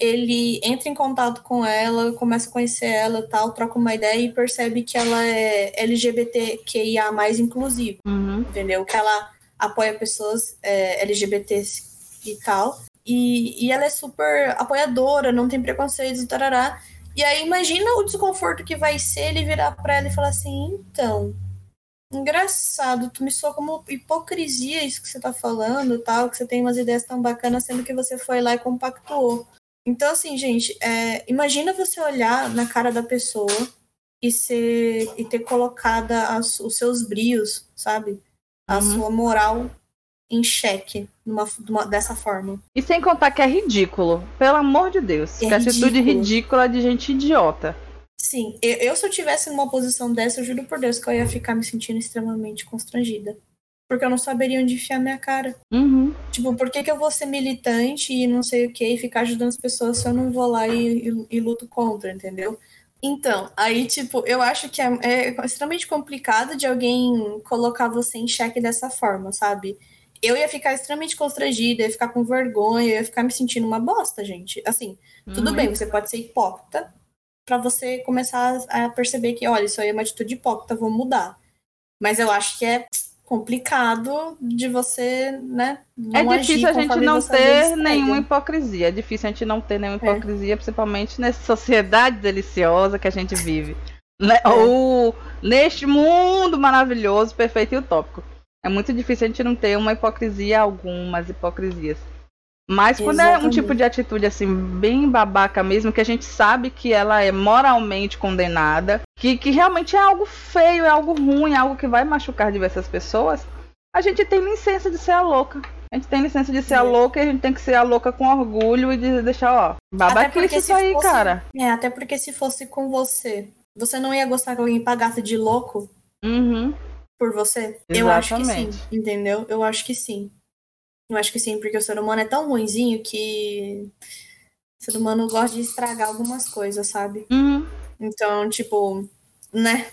ele entra em contato com ela, começa a conhecer ela tal, troca uma ideia e percebe que ela é LGBTQIA mais inclusiva, Uhum. entendeu? Que ela apoia pessoas é, LGBTs e tal. E, e ela é super apoiadora, não tem preconceitos e tarará. E aí imagina o desconforto que vai ser ele virar pra ela e falar assim, então, engraçado, tu me soa como hipocrisia isso que você tá falando, tal, que você tem umas ideias tão bacanas, sendo que você foi lá e compactuou. Então, assim, gente, é, imagina você olhar na cara da pessoa e, ser, e ter colocado as- os seus brios, sabe? A Uhum. sua moral em xeque numa, numa- dessa forma. E sem contar que é ridículo. Pelo amor de Deus. É que atitude ridículo. ridícula de gente idiota. Sim, eu, eu, se eu tivesse numa posição dessa, eu juro por Deus que eu ia ficar me sentindo extremamente constrangida. Porque eu não saberia onde enfiar minha cara. Uhum. Tipo, por que, que eu vou ser militante e não sei o que, e ficar ajudando as pessoas se eu não vou lá e, e- e luto contra, entendeu? Então, aí, tipo, eu acho que é, é extremamente complicado de alguém colocar você em xeque dessa forma, sabe? Eu ia ficar extremamente constrangida, ia ficar com vergonha, ia ficar me sentindo uma bosta, gente. Assim, tudo Uhum. bem, você pode ser hipócrita pra você começar a perceber que, olha, isso aí é uma atitude hipócrita, vou mudar. Mas eu acho que é complicado de você, né? É difícil a gente não ter nenhuma hipocrisia. É difícil a gente não ter nenhuma É. hipocrisia, principalmente nessa sociedade deliciosa que a gente vive. Né? É. Ou neste mundo maravilhoso, perfeito e utópico. É muito difícil a gente não ter uma hipocrisia, algumas hipocrisias. Mas quando é um Exatamente. tipo de atitude assim, bem babaca mesmo, que a gente sabe que ela é moralmente condenada, que, que realmente é algo feio, é algo ruim, é algo que vai machucar diversas pessoas, a gente tem licença de ser a louca. A gente tem licença de ser a É. louca e a gente tem que ser a louca com orgulho e de deixar, ó, babaquice porque isso aí, fosse- cara. É, até porque se fosse com você, você não ia gostar que alguém pagasse de louco Uhum. por você? Eu acho que sim, Exatamente. entendeu? Eu acho que sim. Eu acho que sim, porque o ser humano é tão ruinzinho que o ser humano gosta de estragar algumas coisas, sabe? Uhum. Então, tipo, né?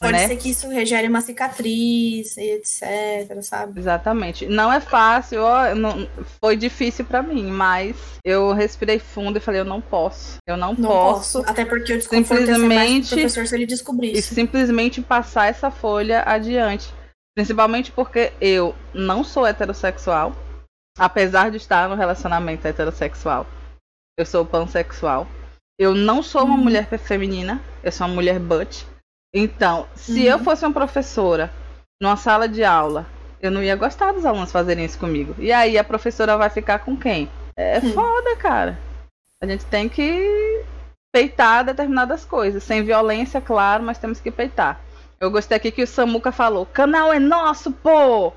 Pode Né? ser que isso regere uma cicatriz e etc, sabe? Exatamente. Não é fácil, ó, não- foi difícil pra mim, mas eu respirei fundo e falei, eu não posso. Eu não, Não posso. posso. Até porque o mais simplesmente- pro professor se ele E descobrisse. simplesmente passar essa folha adiante. Principalmente porque eu não sou heterossexual, apesar de estar no relacionamento heterossexual. Eu sou pansexual. Eu não sou uma Uhum. mulher feminina, eu sou uma mulher butt. Então, se Uhum. eu fosse uma professora numa sala de aula, eu não ia gostar dos alunos fazerem isso comigo. E aí a professora vai ficar com quem? É Hum. foda, cara. A gente tem que peitar determinadas coisas. Sem violência, claro, mas temos que peitar. Eu gostei aqui que o Samuca falou: canal é nosso, pô!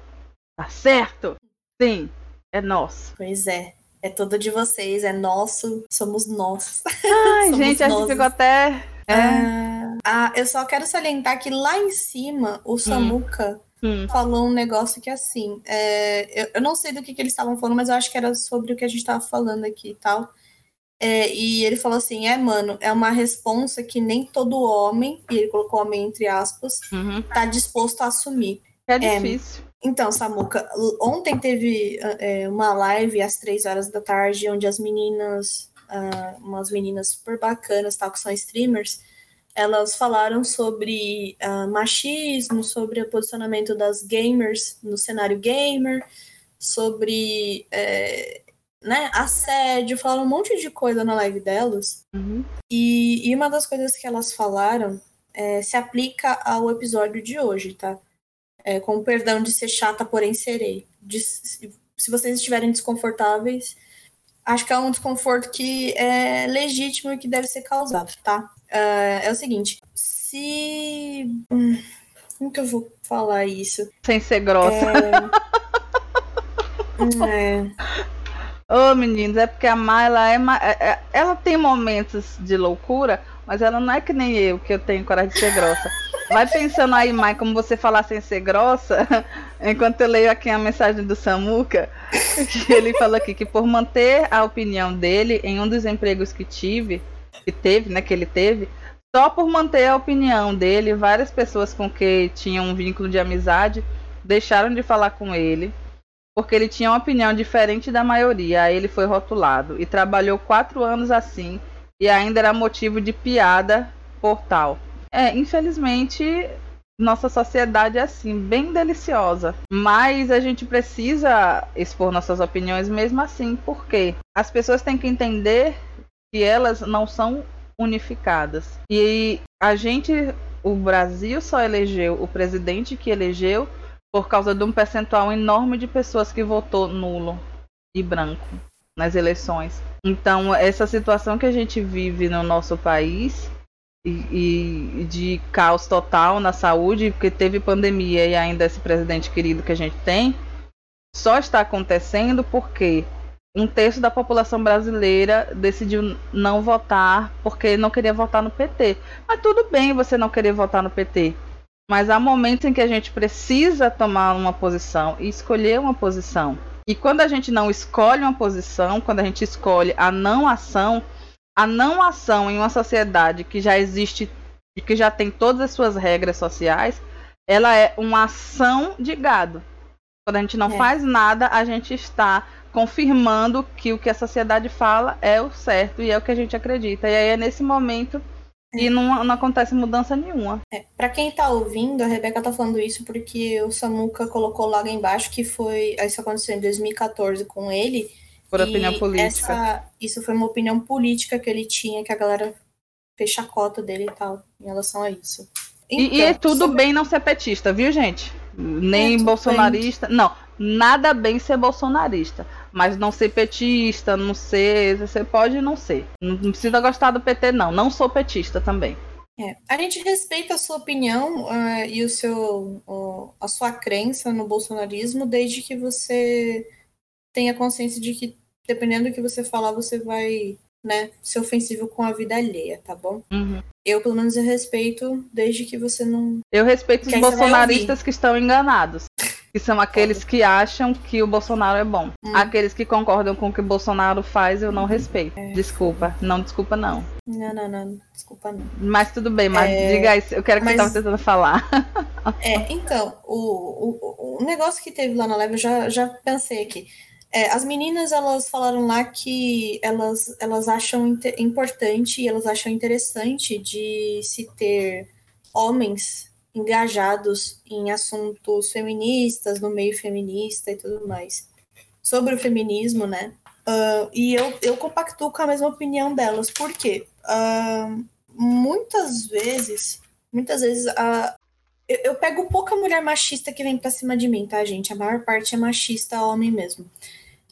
Tá certo? Sim, é nosso. Pois é. É todo de vocês, é nosso, somos nós. Ai, Somos gente, acho que nós. ficou até. É. Ah, ah, eu só quero salientar que lá em cima, o Samuca Hum. falou um negócio que assim, é, eu, eu não sei do que, que eles estavam falando, mas eu acho que era sobre o que a gente tava falando aqui e tal. É, e ele falou assim: é, mano, é uma responsa que nem todo homem, e ele colocou homem entre aspas, Uhum. tá disposto a assumir. É difícil. Então, Samuca, ontem teve é, uma live às três horas da tarde, onde as meninas, ah, umas meninas super bacanas, tal, que são streamers, elas falaram sobre ah, machismo, sobre o posicionamento das gamers no cenário gamer, sobre é, né, assédio, falaram um monte de coisa na live delas. Uhum. E, e uma das coisas que elas falaram é, se aplica ao episódio de hoje, tá? É, com o perdão de ser chata, porém serei. De- se vocês estiverem desconfortáveis, acho que é um desconforto que é legítimo e que deve ser causado, tá? É, é o seguinte, se. hum, Como que eu vou falar isso? Sem ser grossa. É, Ô, meninos, é porque a Mayla é, ma- é- é- Ela tem momentos de loucura, mas ela não é que nem eu, que eu tenho coragem de ser grossa. Vai pensando aí, Mai, como você falar sem ser grossa, enquanto eu leio aqui a mensagem do Samuca, que ele fala aqui que por manter a opinião dele em um dos empregos que tive, que teve, né, que ele teve, só por manter a opinião dele, várias pessoas com que tinham um vínculo de amizade deixaram de falar com ele. porque ele tinha uma opinião diferente da maioria, aí ele foi rotulado e trabalhou quatro anos assim e ainda era motivo de piada por tal. É, infelizmente, nossa sociedade é assim, bem deliciosa. Mas a gente precisa expor nossas opiniões mesmo assim, porque as pessoas têm que entender que elas não são unificadas. E a gente, o Brasil só elegeu o presidente que elegeu por causa de um percentual enorme de pessoas que votou nulo e branco nas eleições. Então, essa situação que a gente vive no nosso país e, e, de caos total na saúde, porque teve pandemia e ainda esse presidente querido que a gente tem, só está acontecendo porque um terço da população brasileira decidiu não votar porque não queria votar no PT. Mas tudo bem você não querer votar no PT. Mas há momentos em que a gente precisa tomar uma posição e escolher uma posição. E quando a gente não escolhe uma posição, quando a gente escolhe a não ação, a não ação em uma sociedade que já existe e que já tem todas as suas regras sociais, ela é uma ação de gado. Quando a gente não é. faz nada, a gente está confirmando que o que a sociedade fala é o certo e é o que a gente acredita. E aí é nesse momento e não, não acontece mudança nenhuma. É, para quem tá ouvindo, a Rebeca tá falando isso porque o Samuca colocou lá embaixo que foi. Isso aconteceu em 2014 com ele. Por opinião política. Essa, isso foi uma opinião política que ele tinha, que a galera fez chacota dele e tal, em relação a isso. Então, e, e, é então, tudo sobre... bem não ser petista, viu, gente? Nem é, bolsonarista. Bem. Não, nada bem ser bolsonarista. Mas não ser petista, não ser. Você pode não ser. Não precisa gostar do PT, não. Não sou petista também. É, a gente respeita a sua opinião uh, e o seu, uh, a sua crença no bolsonarismo, desde que você tenha consciência de que, dependendo do que você falar, você vai né, ser ofensivo com a vida alheia, tá bom? Uhum. Eu, pelo menos, eu respeito, desde que você não. Eu respeito os bolsonaristas que estão enganados que são aqueles que acham que o Bolsonaro é bom. Hum. Aqueles que concordam com o que o Bolsonaro faz, eu não respeito. É. Desculpa. Não, desculpa, não. Não, não, não. Desculpa, não. Mas tudo bem, mas é... diga isso. Eu quero que mas... você estava tentando falar. é, então, o, o, o negócio que teve lá na live, eu já, já pensei aqui. É, as meninas, elas falaram lá que elas, elas acham importante e elas acham interessante de se ter homens engajados em assuntos feministas, no meio feminista e tudo mais. Sobre o feminismo, né? Uh, e eu, eu compactuo com a mesma opinião delas. Por quê? Uh, muitas vezes, muitas vezes, uh, eu, eu, pego pouca mulher machista que vem pra cima de mim, tá, gente? A maior parte é machista, homem mesmo.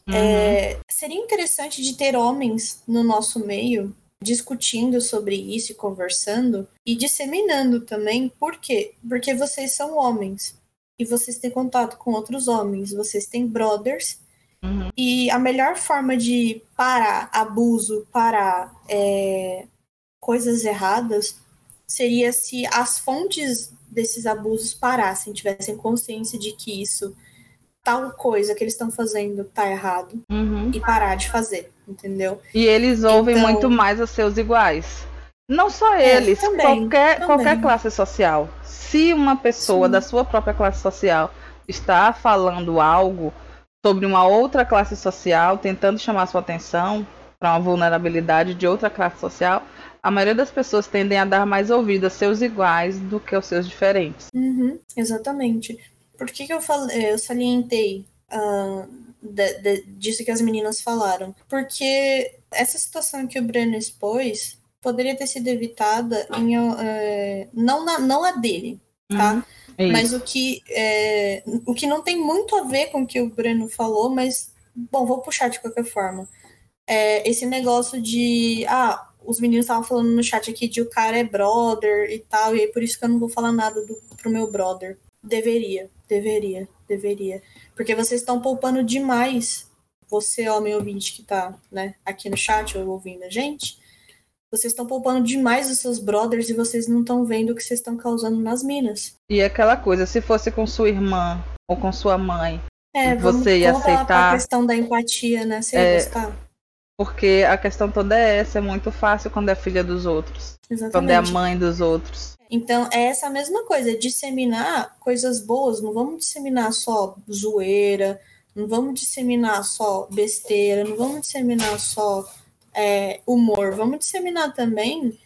Uhum. É, seria interessante de ter homens no nosso meio discutindo sobre isso e conversando e disseminando também. Por quê? Porque vocês são homens e vocês têm contato com outros homens, vocês têm brothers. Uhum. E a melhor forma de parar abuso, parar é, coisas erradas, seria se as fontes desses abusos parassem, tivessem consciência de que isso, tal coisa que eles estão fazendo, tá errado, uhum. e parar de fazer entendeu? E eles ouvem então... muito mais os seus iguais. Não só é, eles, é, também, qualquer, também. qualquer classe social. Se uma pessoa Sim. da sua própria classe social está falando algo sobre uma outra classe social, tentando chamar sua atenção para uma vulnerabilidade de outra classe social, a maioria das pessoas tendem a dar mais ouvido a seus iguais do que aos seus diferentes. Uhum, exatamente. Por que, que eu falei, eu salientei uh, de, de, disso que as meninas falaram. Porque essa situação que o Breno expôs poderia ter sido evitada em, é, não, na, não a dele, tá? Uhum, mas o que, é, o que não tem muito a ver com o que o Breno falou, mas, bom, vou puxar de qualquer forma. É, esse negócio de, ah, os meninos estavam falando no chat aqui de o cara é brother e tal, e aí por isso que eu não vou falar nada do, pro meu brother. Deveria, deveria, deveria. Porque vocês estão poupando demais. Você, homem ouvinte que tá né, aqui no chat ou ouvindo a gente, vocês estão poupando demais os seus brothers e vocês não estão vendo o que vocês estão causando nas minas. E aquela coisa, se fosse com sua irmã ou com sua mãe, é, você ia aceitar. a questão da empatia, né? Você é, ia gostar. Porque a questão toda é essa, é muito fácil quando é filha dos outros. Exatamente. Quando é a mãe dos outros. Então, é essa mesma coisa, disseminar coisas boas, não vamos disseminar só zoeira, Não vamos disseminar só besteira, não vamos disseminar só é, humor, vamos disseminar também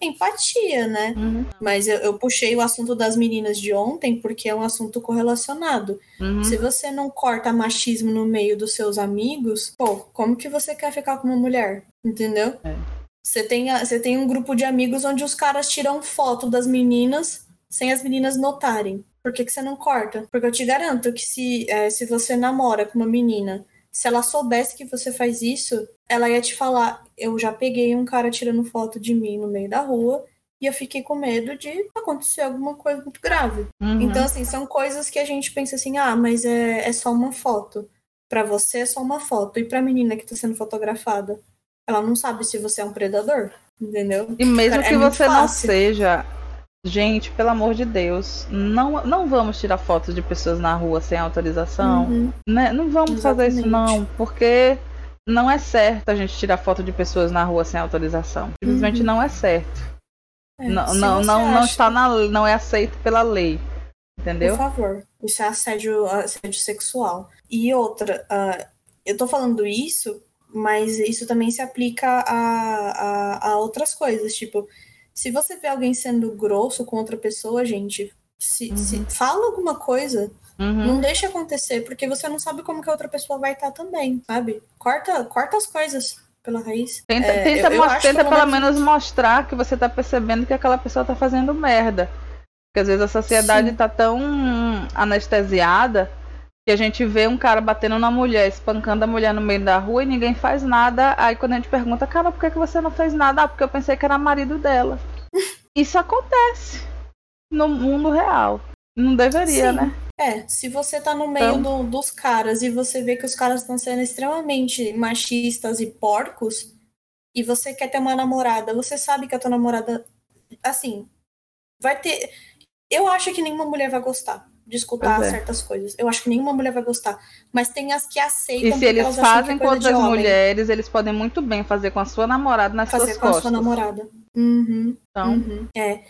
empatia, né? Uhum. Mas eu, eu, puxei o assunto das meninas de ontem porque é um assunto correlacionado. Uhum. Se você não corta machismo no meio dos seus amigos, pô, como que você quer ficar com uma mulher? Entendeu? É. Você tem, você tem um grupo de amigos onde os caras tiram foto das meninas sem as meninas notarem. Por que, que você não corta? Porque eu te garanto que se, é, se você namora com uma menina, se ela soubesse que você faz isso, ela ia te falar: Eu já peguei um cara tirando foto de mim no meio da rua e eu fiquei com medo de acontecer alguma coisa muito grave. Uhum. Então, assim, são coisas que a gente pensa assim: ah, mas é, é só uma foto. Para você é só uma foto. E pra menina que tá sendo fotografada, ela não sabe se você é um predador, entendeu? E mesmo É que muito você não seja, gente, pelo amor de Deus, não, não vamos tirar fotos de pessoas na rua sem autorização. Uhum. Né? Não vamos fazer isso Exatamente. não, porque não é certo a gente tirar foto de pessoas na rua sem autorização. Simplesmente Uhum. não é certo. É, não, não, não, não está na não é aceito pela lei. Entendeu? Por favor. Isso é assédio, assédio sexual. E outra, ah, eu tô falando isso, mas isso também se aplica a, a, a outras coisas. Tipo, se você vê alguém sendo grosso com outra pessoa, gente, se, se fala alguma coisa, Uhum. não deixa acontecer, porque você não sabe como que a outra pessoa vai estar também, sabe? Corta, corta as coisas pela raiz. Tenta, É, tenta, eu- eu tenta pelo pelo menos- menos mostrar que você tá percebendo que aquela pessoa tá fazendo merda. Porque às vezes a sociedade Sim. tá tão anestesiada que a gente vê um cara batendo na mulher, espancando a mulher no meio da rua e ninguém faz nada. Aí quando a gente pergunta, cara, por que, que você não fez nada? Ah, porque eu pensei que era marido dela. Isso acontece no mundo real. Não deveria, Sim. né? É, se você tá no meio Então- do- dos caras e você vê que os caras estão sendo extremamente machistas e porcos, e você quer ter uma namorada, você sabe que a tua namorada, assim, vai ter. Eu acho que nenhuma mulher vai gostar de escutar é. certas coisas. Eu acho que nenhuma mulher vai gostar. Mas tem as que aceitam E se eles é fazem com outras mulheres, eles podem muito bem fazer com a sua namorada nas Fazer suas com a costas. sua namorada. Uhum. Então, Uhum, É.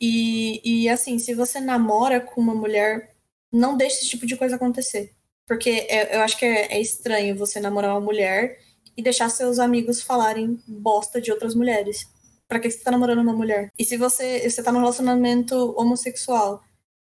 E, e assim, se você namora com uma mulher, não deixe esse tipo de coisa acontecer. Porque é- eu acho que é, é estranho você namorar uma mulher e deixar seus amigos falarem bosta de outras mulheres. Pra que você tá namorando uma mulher? E se você, você tá num relacionamento homossexual,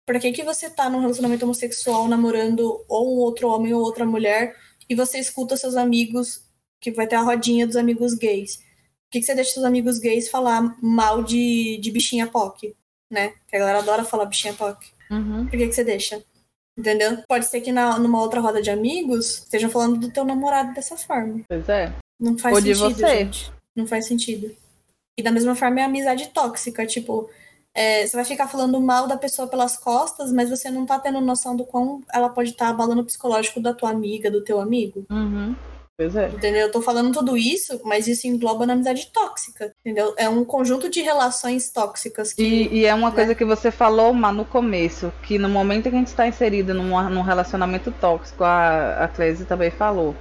pra que, que você tá num relacionamento homossexual namorando ou um outro homem ou outra mulher e você escuta seus amigos, que vai ter a rodinha dos amigos gays? Por que, que você deixa seus amigos gays falar mal de, de bichinha POC, né? Que a galera adora falar bichinha POC. uhum. Por que, que você deixa? Entendeu? Pode ser que na, numa outra roda de amigos estejam falando do teu namorado dessa forma. pois é. Não faz Ou de sentido, você. gente. Não faz sentido. E da mesma forma é amizade tóxica. Tipo, é, você vai ficar falando mal da pessoa pelas costas, mas você não tá tendo noção do quão ela pode estar abalando o psicológico da tua amiga, do teu amigo. Uhum. Pois é. Entendeu? Eu tô falando tudo isso, mas isso engloba na amizade tóxica. Entendeu? É um conjunto de relações tóxicas que. E, e é uma né? coisa que você falou, Má, no começo, que no momento que a gente está inserido num, num relacionamento tóxico, a, a também falou.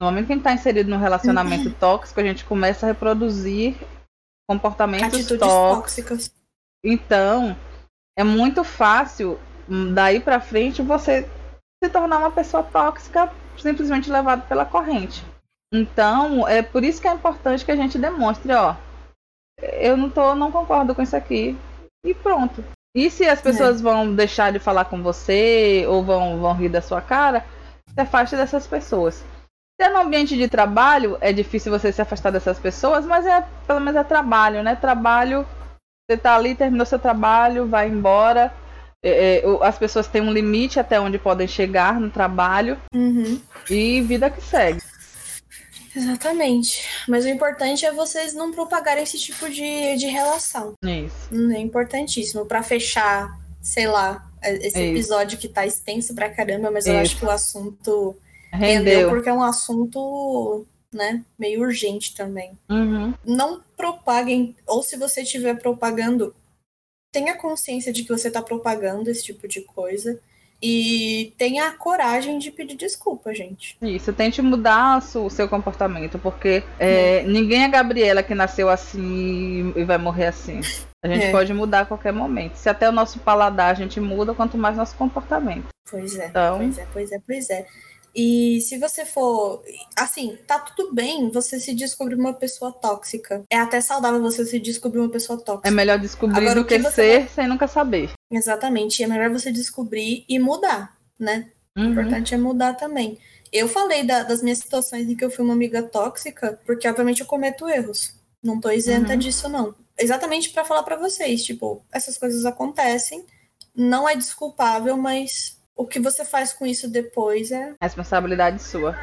No momento que a gente está inserido num relacionamento tóxico, a gente começa a reproduzir comportamentos Atitudes tóxicos. tóxicas. Então, é muito fácil, hum, daí pra frente, você se tornar uma pessoa tóxica simplesmente levado pela corrente. Então, é por isso que é importante que a gente demonstre, ó, eu não tô, não concordo com isso aqui. E pronto. E se as pessoas vão deixar de falar com você ou vão, vão rir da sua cara, se afaste dessas pessoas. Se é no ambiente de trabalho, é difícil você se afastar dessas pessoas, mas é pelo menos é trabalho, né? Trabalho você tá ali, terminou seu trabalho, vai embora. É, é, as pessoas têm um limite até onde podem chegar no trabalho Uhum. e vida que segue. Exatamente. Mas o importante é vocês não propagarem esse tipo de, de relação. Isso. Hum, É importantíssimo. Pra fechar, sei lá, esse É isso. episódio que tá extenso pra caramba, mas eu Isso. acho que o assunto rendeu Rendeu. porque é um assunto, né, meio urgente também. Uhum. Não propaguem, ou se você estiver propagando, tenha consciência de que você tá propagando esse tipo de coisa e tenha a coragem de pedir desculpa, gente. Isso, tente mudar o seu- o seu comportamento, porque é, ninguém é Gabriela que nasceu assim e vai morrer assim. A gente É. pode mudar a qualquer momento. Se até o nosso paladar a gente muda, quanto mais nosso comportamento. Pois é. Então, Pois é, pois é, pois é. E se você for. Assim, tá tudo bem você se descobrir uma pessoa tóxica. É até saudável você se descobrir uma pessoa tóxica. É melhor descobrir Agora, do o que que, ser vai- sem nunca saber. Exatamente. É melhor você descobrir e mudar, né? O Uhum. importante é mudar também. Eu falei da- das minhas situações em que eu fui uma amiga tóxica, porque obviamente eu cometo erros. Não tô isenta Uhum. disso, não. Exatamente pra falar pra vocês, tipo, essas coisas acontecem, não é desculpável, mas o que você faz com isso depois é. Responsabilidade sua.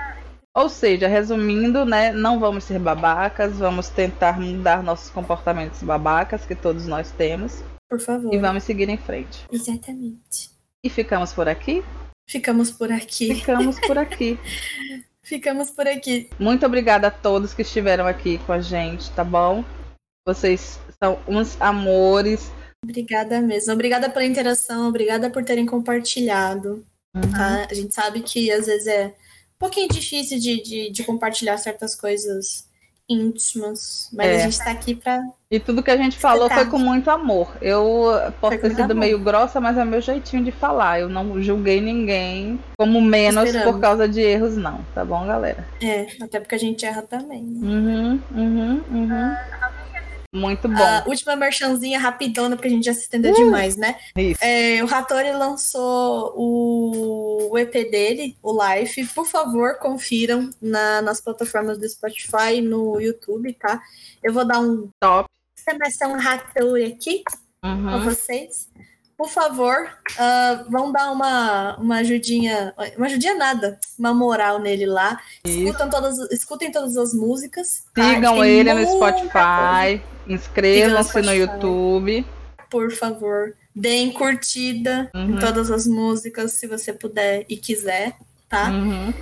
Ou seja, resumindo, né, não vamos ser babacas, vamos tentar mudar nossos comportamentos babacas que todos nós temos Por favor. e vamos seguir em frente. Exatamente. E ficamos por aqui? Ficamos por aqui. Ficamos por aqui. Ficamos por aqui. Muito obrigada a todos que estiveram aqui com a gente, tá bom? Vocês são uns amores. Obrigada mesmo. Obrigada pela interação, obrigada por terem compartilhado. Uhum. tá? A gente sabe que às vezes é um pouquinho difícil de, de, de compartilhar certas coisas íntimas, mas É. a gente tá aqui pra. E tudo que a gente falou Tá. foi com muito amor. Eu posso ter sido amor. meio grossa, mas é meu jeitinho de falar. Eu não julguei ninguém como menos Esperamos. por causa de erros, não. Tá bom, galera? É, até porque a gente erra também. né? Uhum, uhum, uhum. Muito bom. A última merchanzinha rapidona, porque a gente já se estendeu demais, né? Isso. É, o Ratori lançou o, o EP dele, o Life. Por favor, confiram na- nas plataformas do Spotify e no YouTube, tá? Eu vou dar um Top. exclamação Ratori aqui pra Uhum. vocês. Por favor, ah, vão dar uma, uma ajudinha, uma ajudinha nada, uma moral nele lá. Escutam todas, escutem todas as músicas. tá? Sigam Tem ele no. Spotify. Inscrevam-se no Spotify. YouTube. Por favor, deem curtida Uhum. em todas as músicas, se você puder e quiser, tá? Uhum.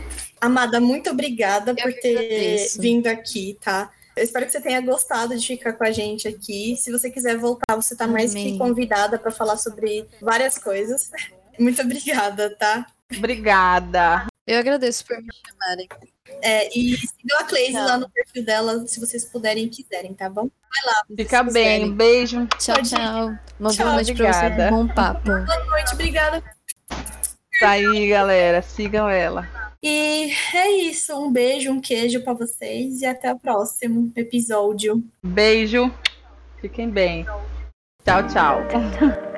Amada, muito obrigada por que ter agradeço. vindo aqui, tá? Eu espero que você tenha gostado de ficar com a gente aqui. Se você quiser voltar, você tá mais Amém. que convidada para falar sobre várias coisas. Muito obrigada, tá? Obrigada. Eu agradeço por me chamarem. É, e sigam a Cleise Tchau. lá no perfil dela, se vocês puderem e quiserem, tá bom? Vai lá. Fica bem. quiserem. Beijo. Tchau, Pode ir. tchau. Uma Tchau, boa noite pra você. obrigada. Um bom papo. Boa noite, obrigada. Tá aí, galera. Sigam ela. E é isso. Um beijo, um queijo para vocês e até o próximo episódio. Beijo. Fiquem bem. Tchau, tchau.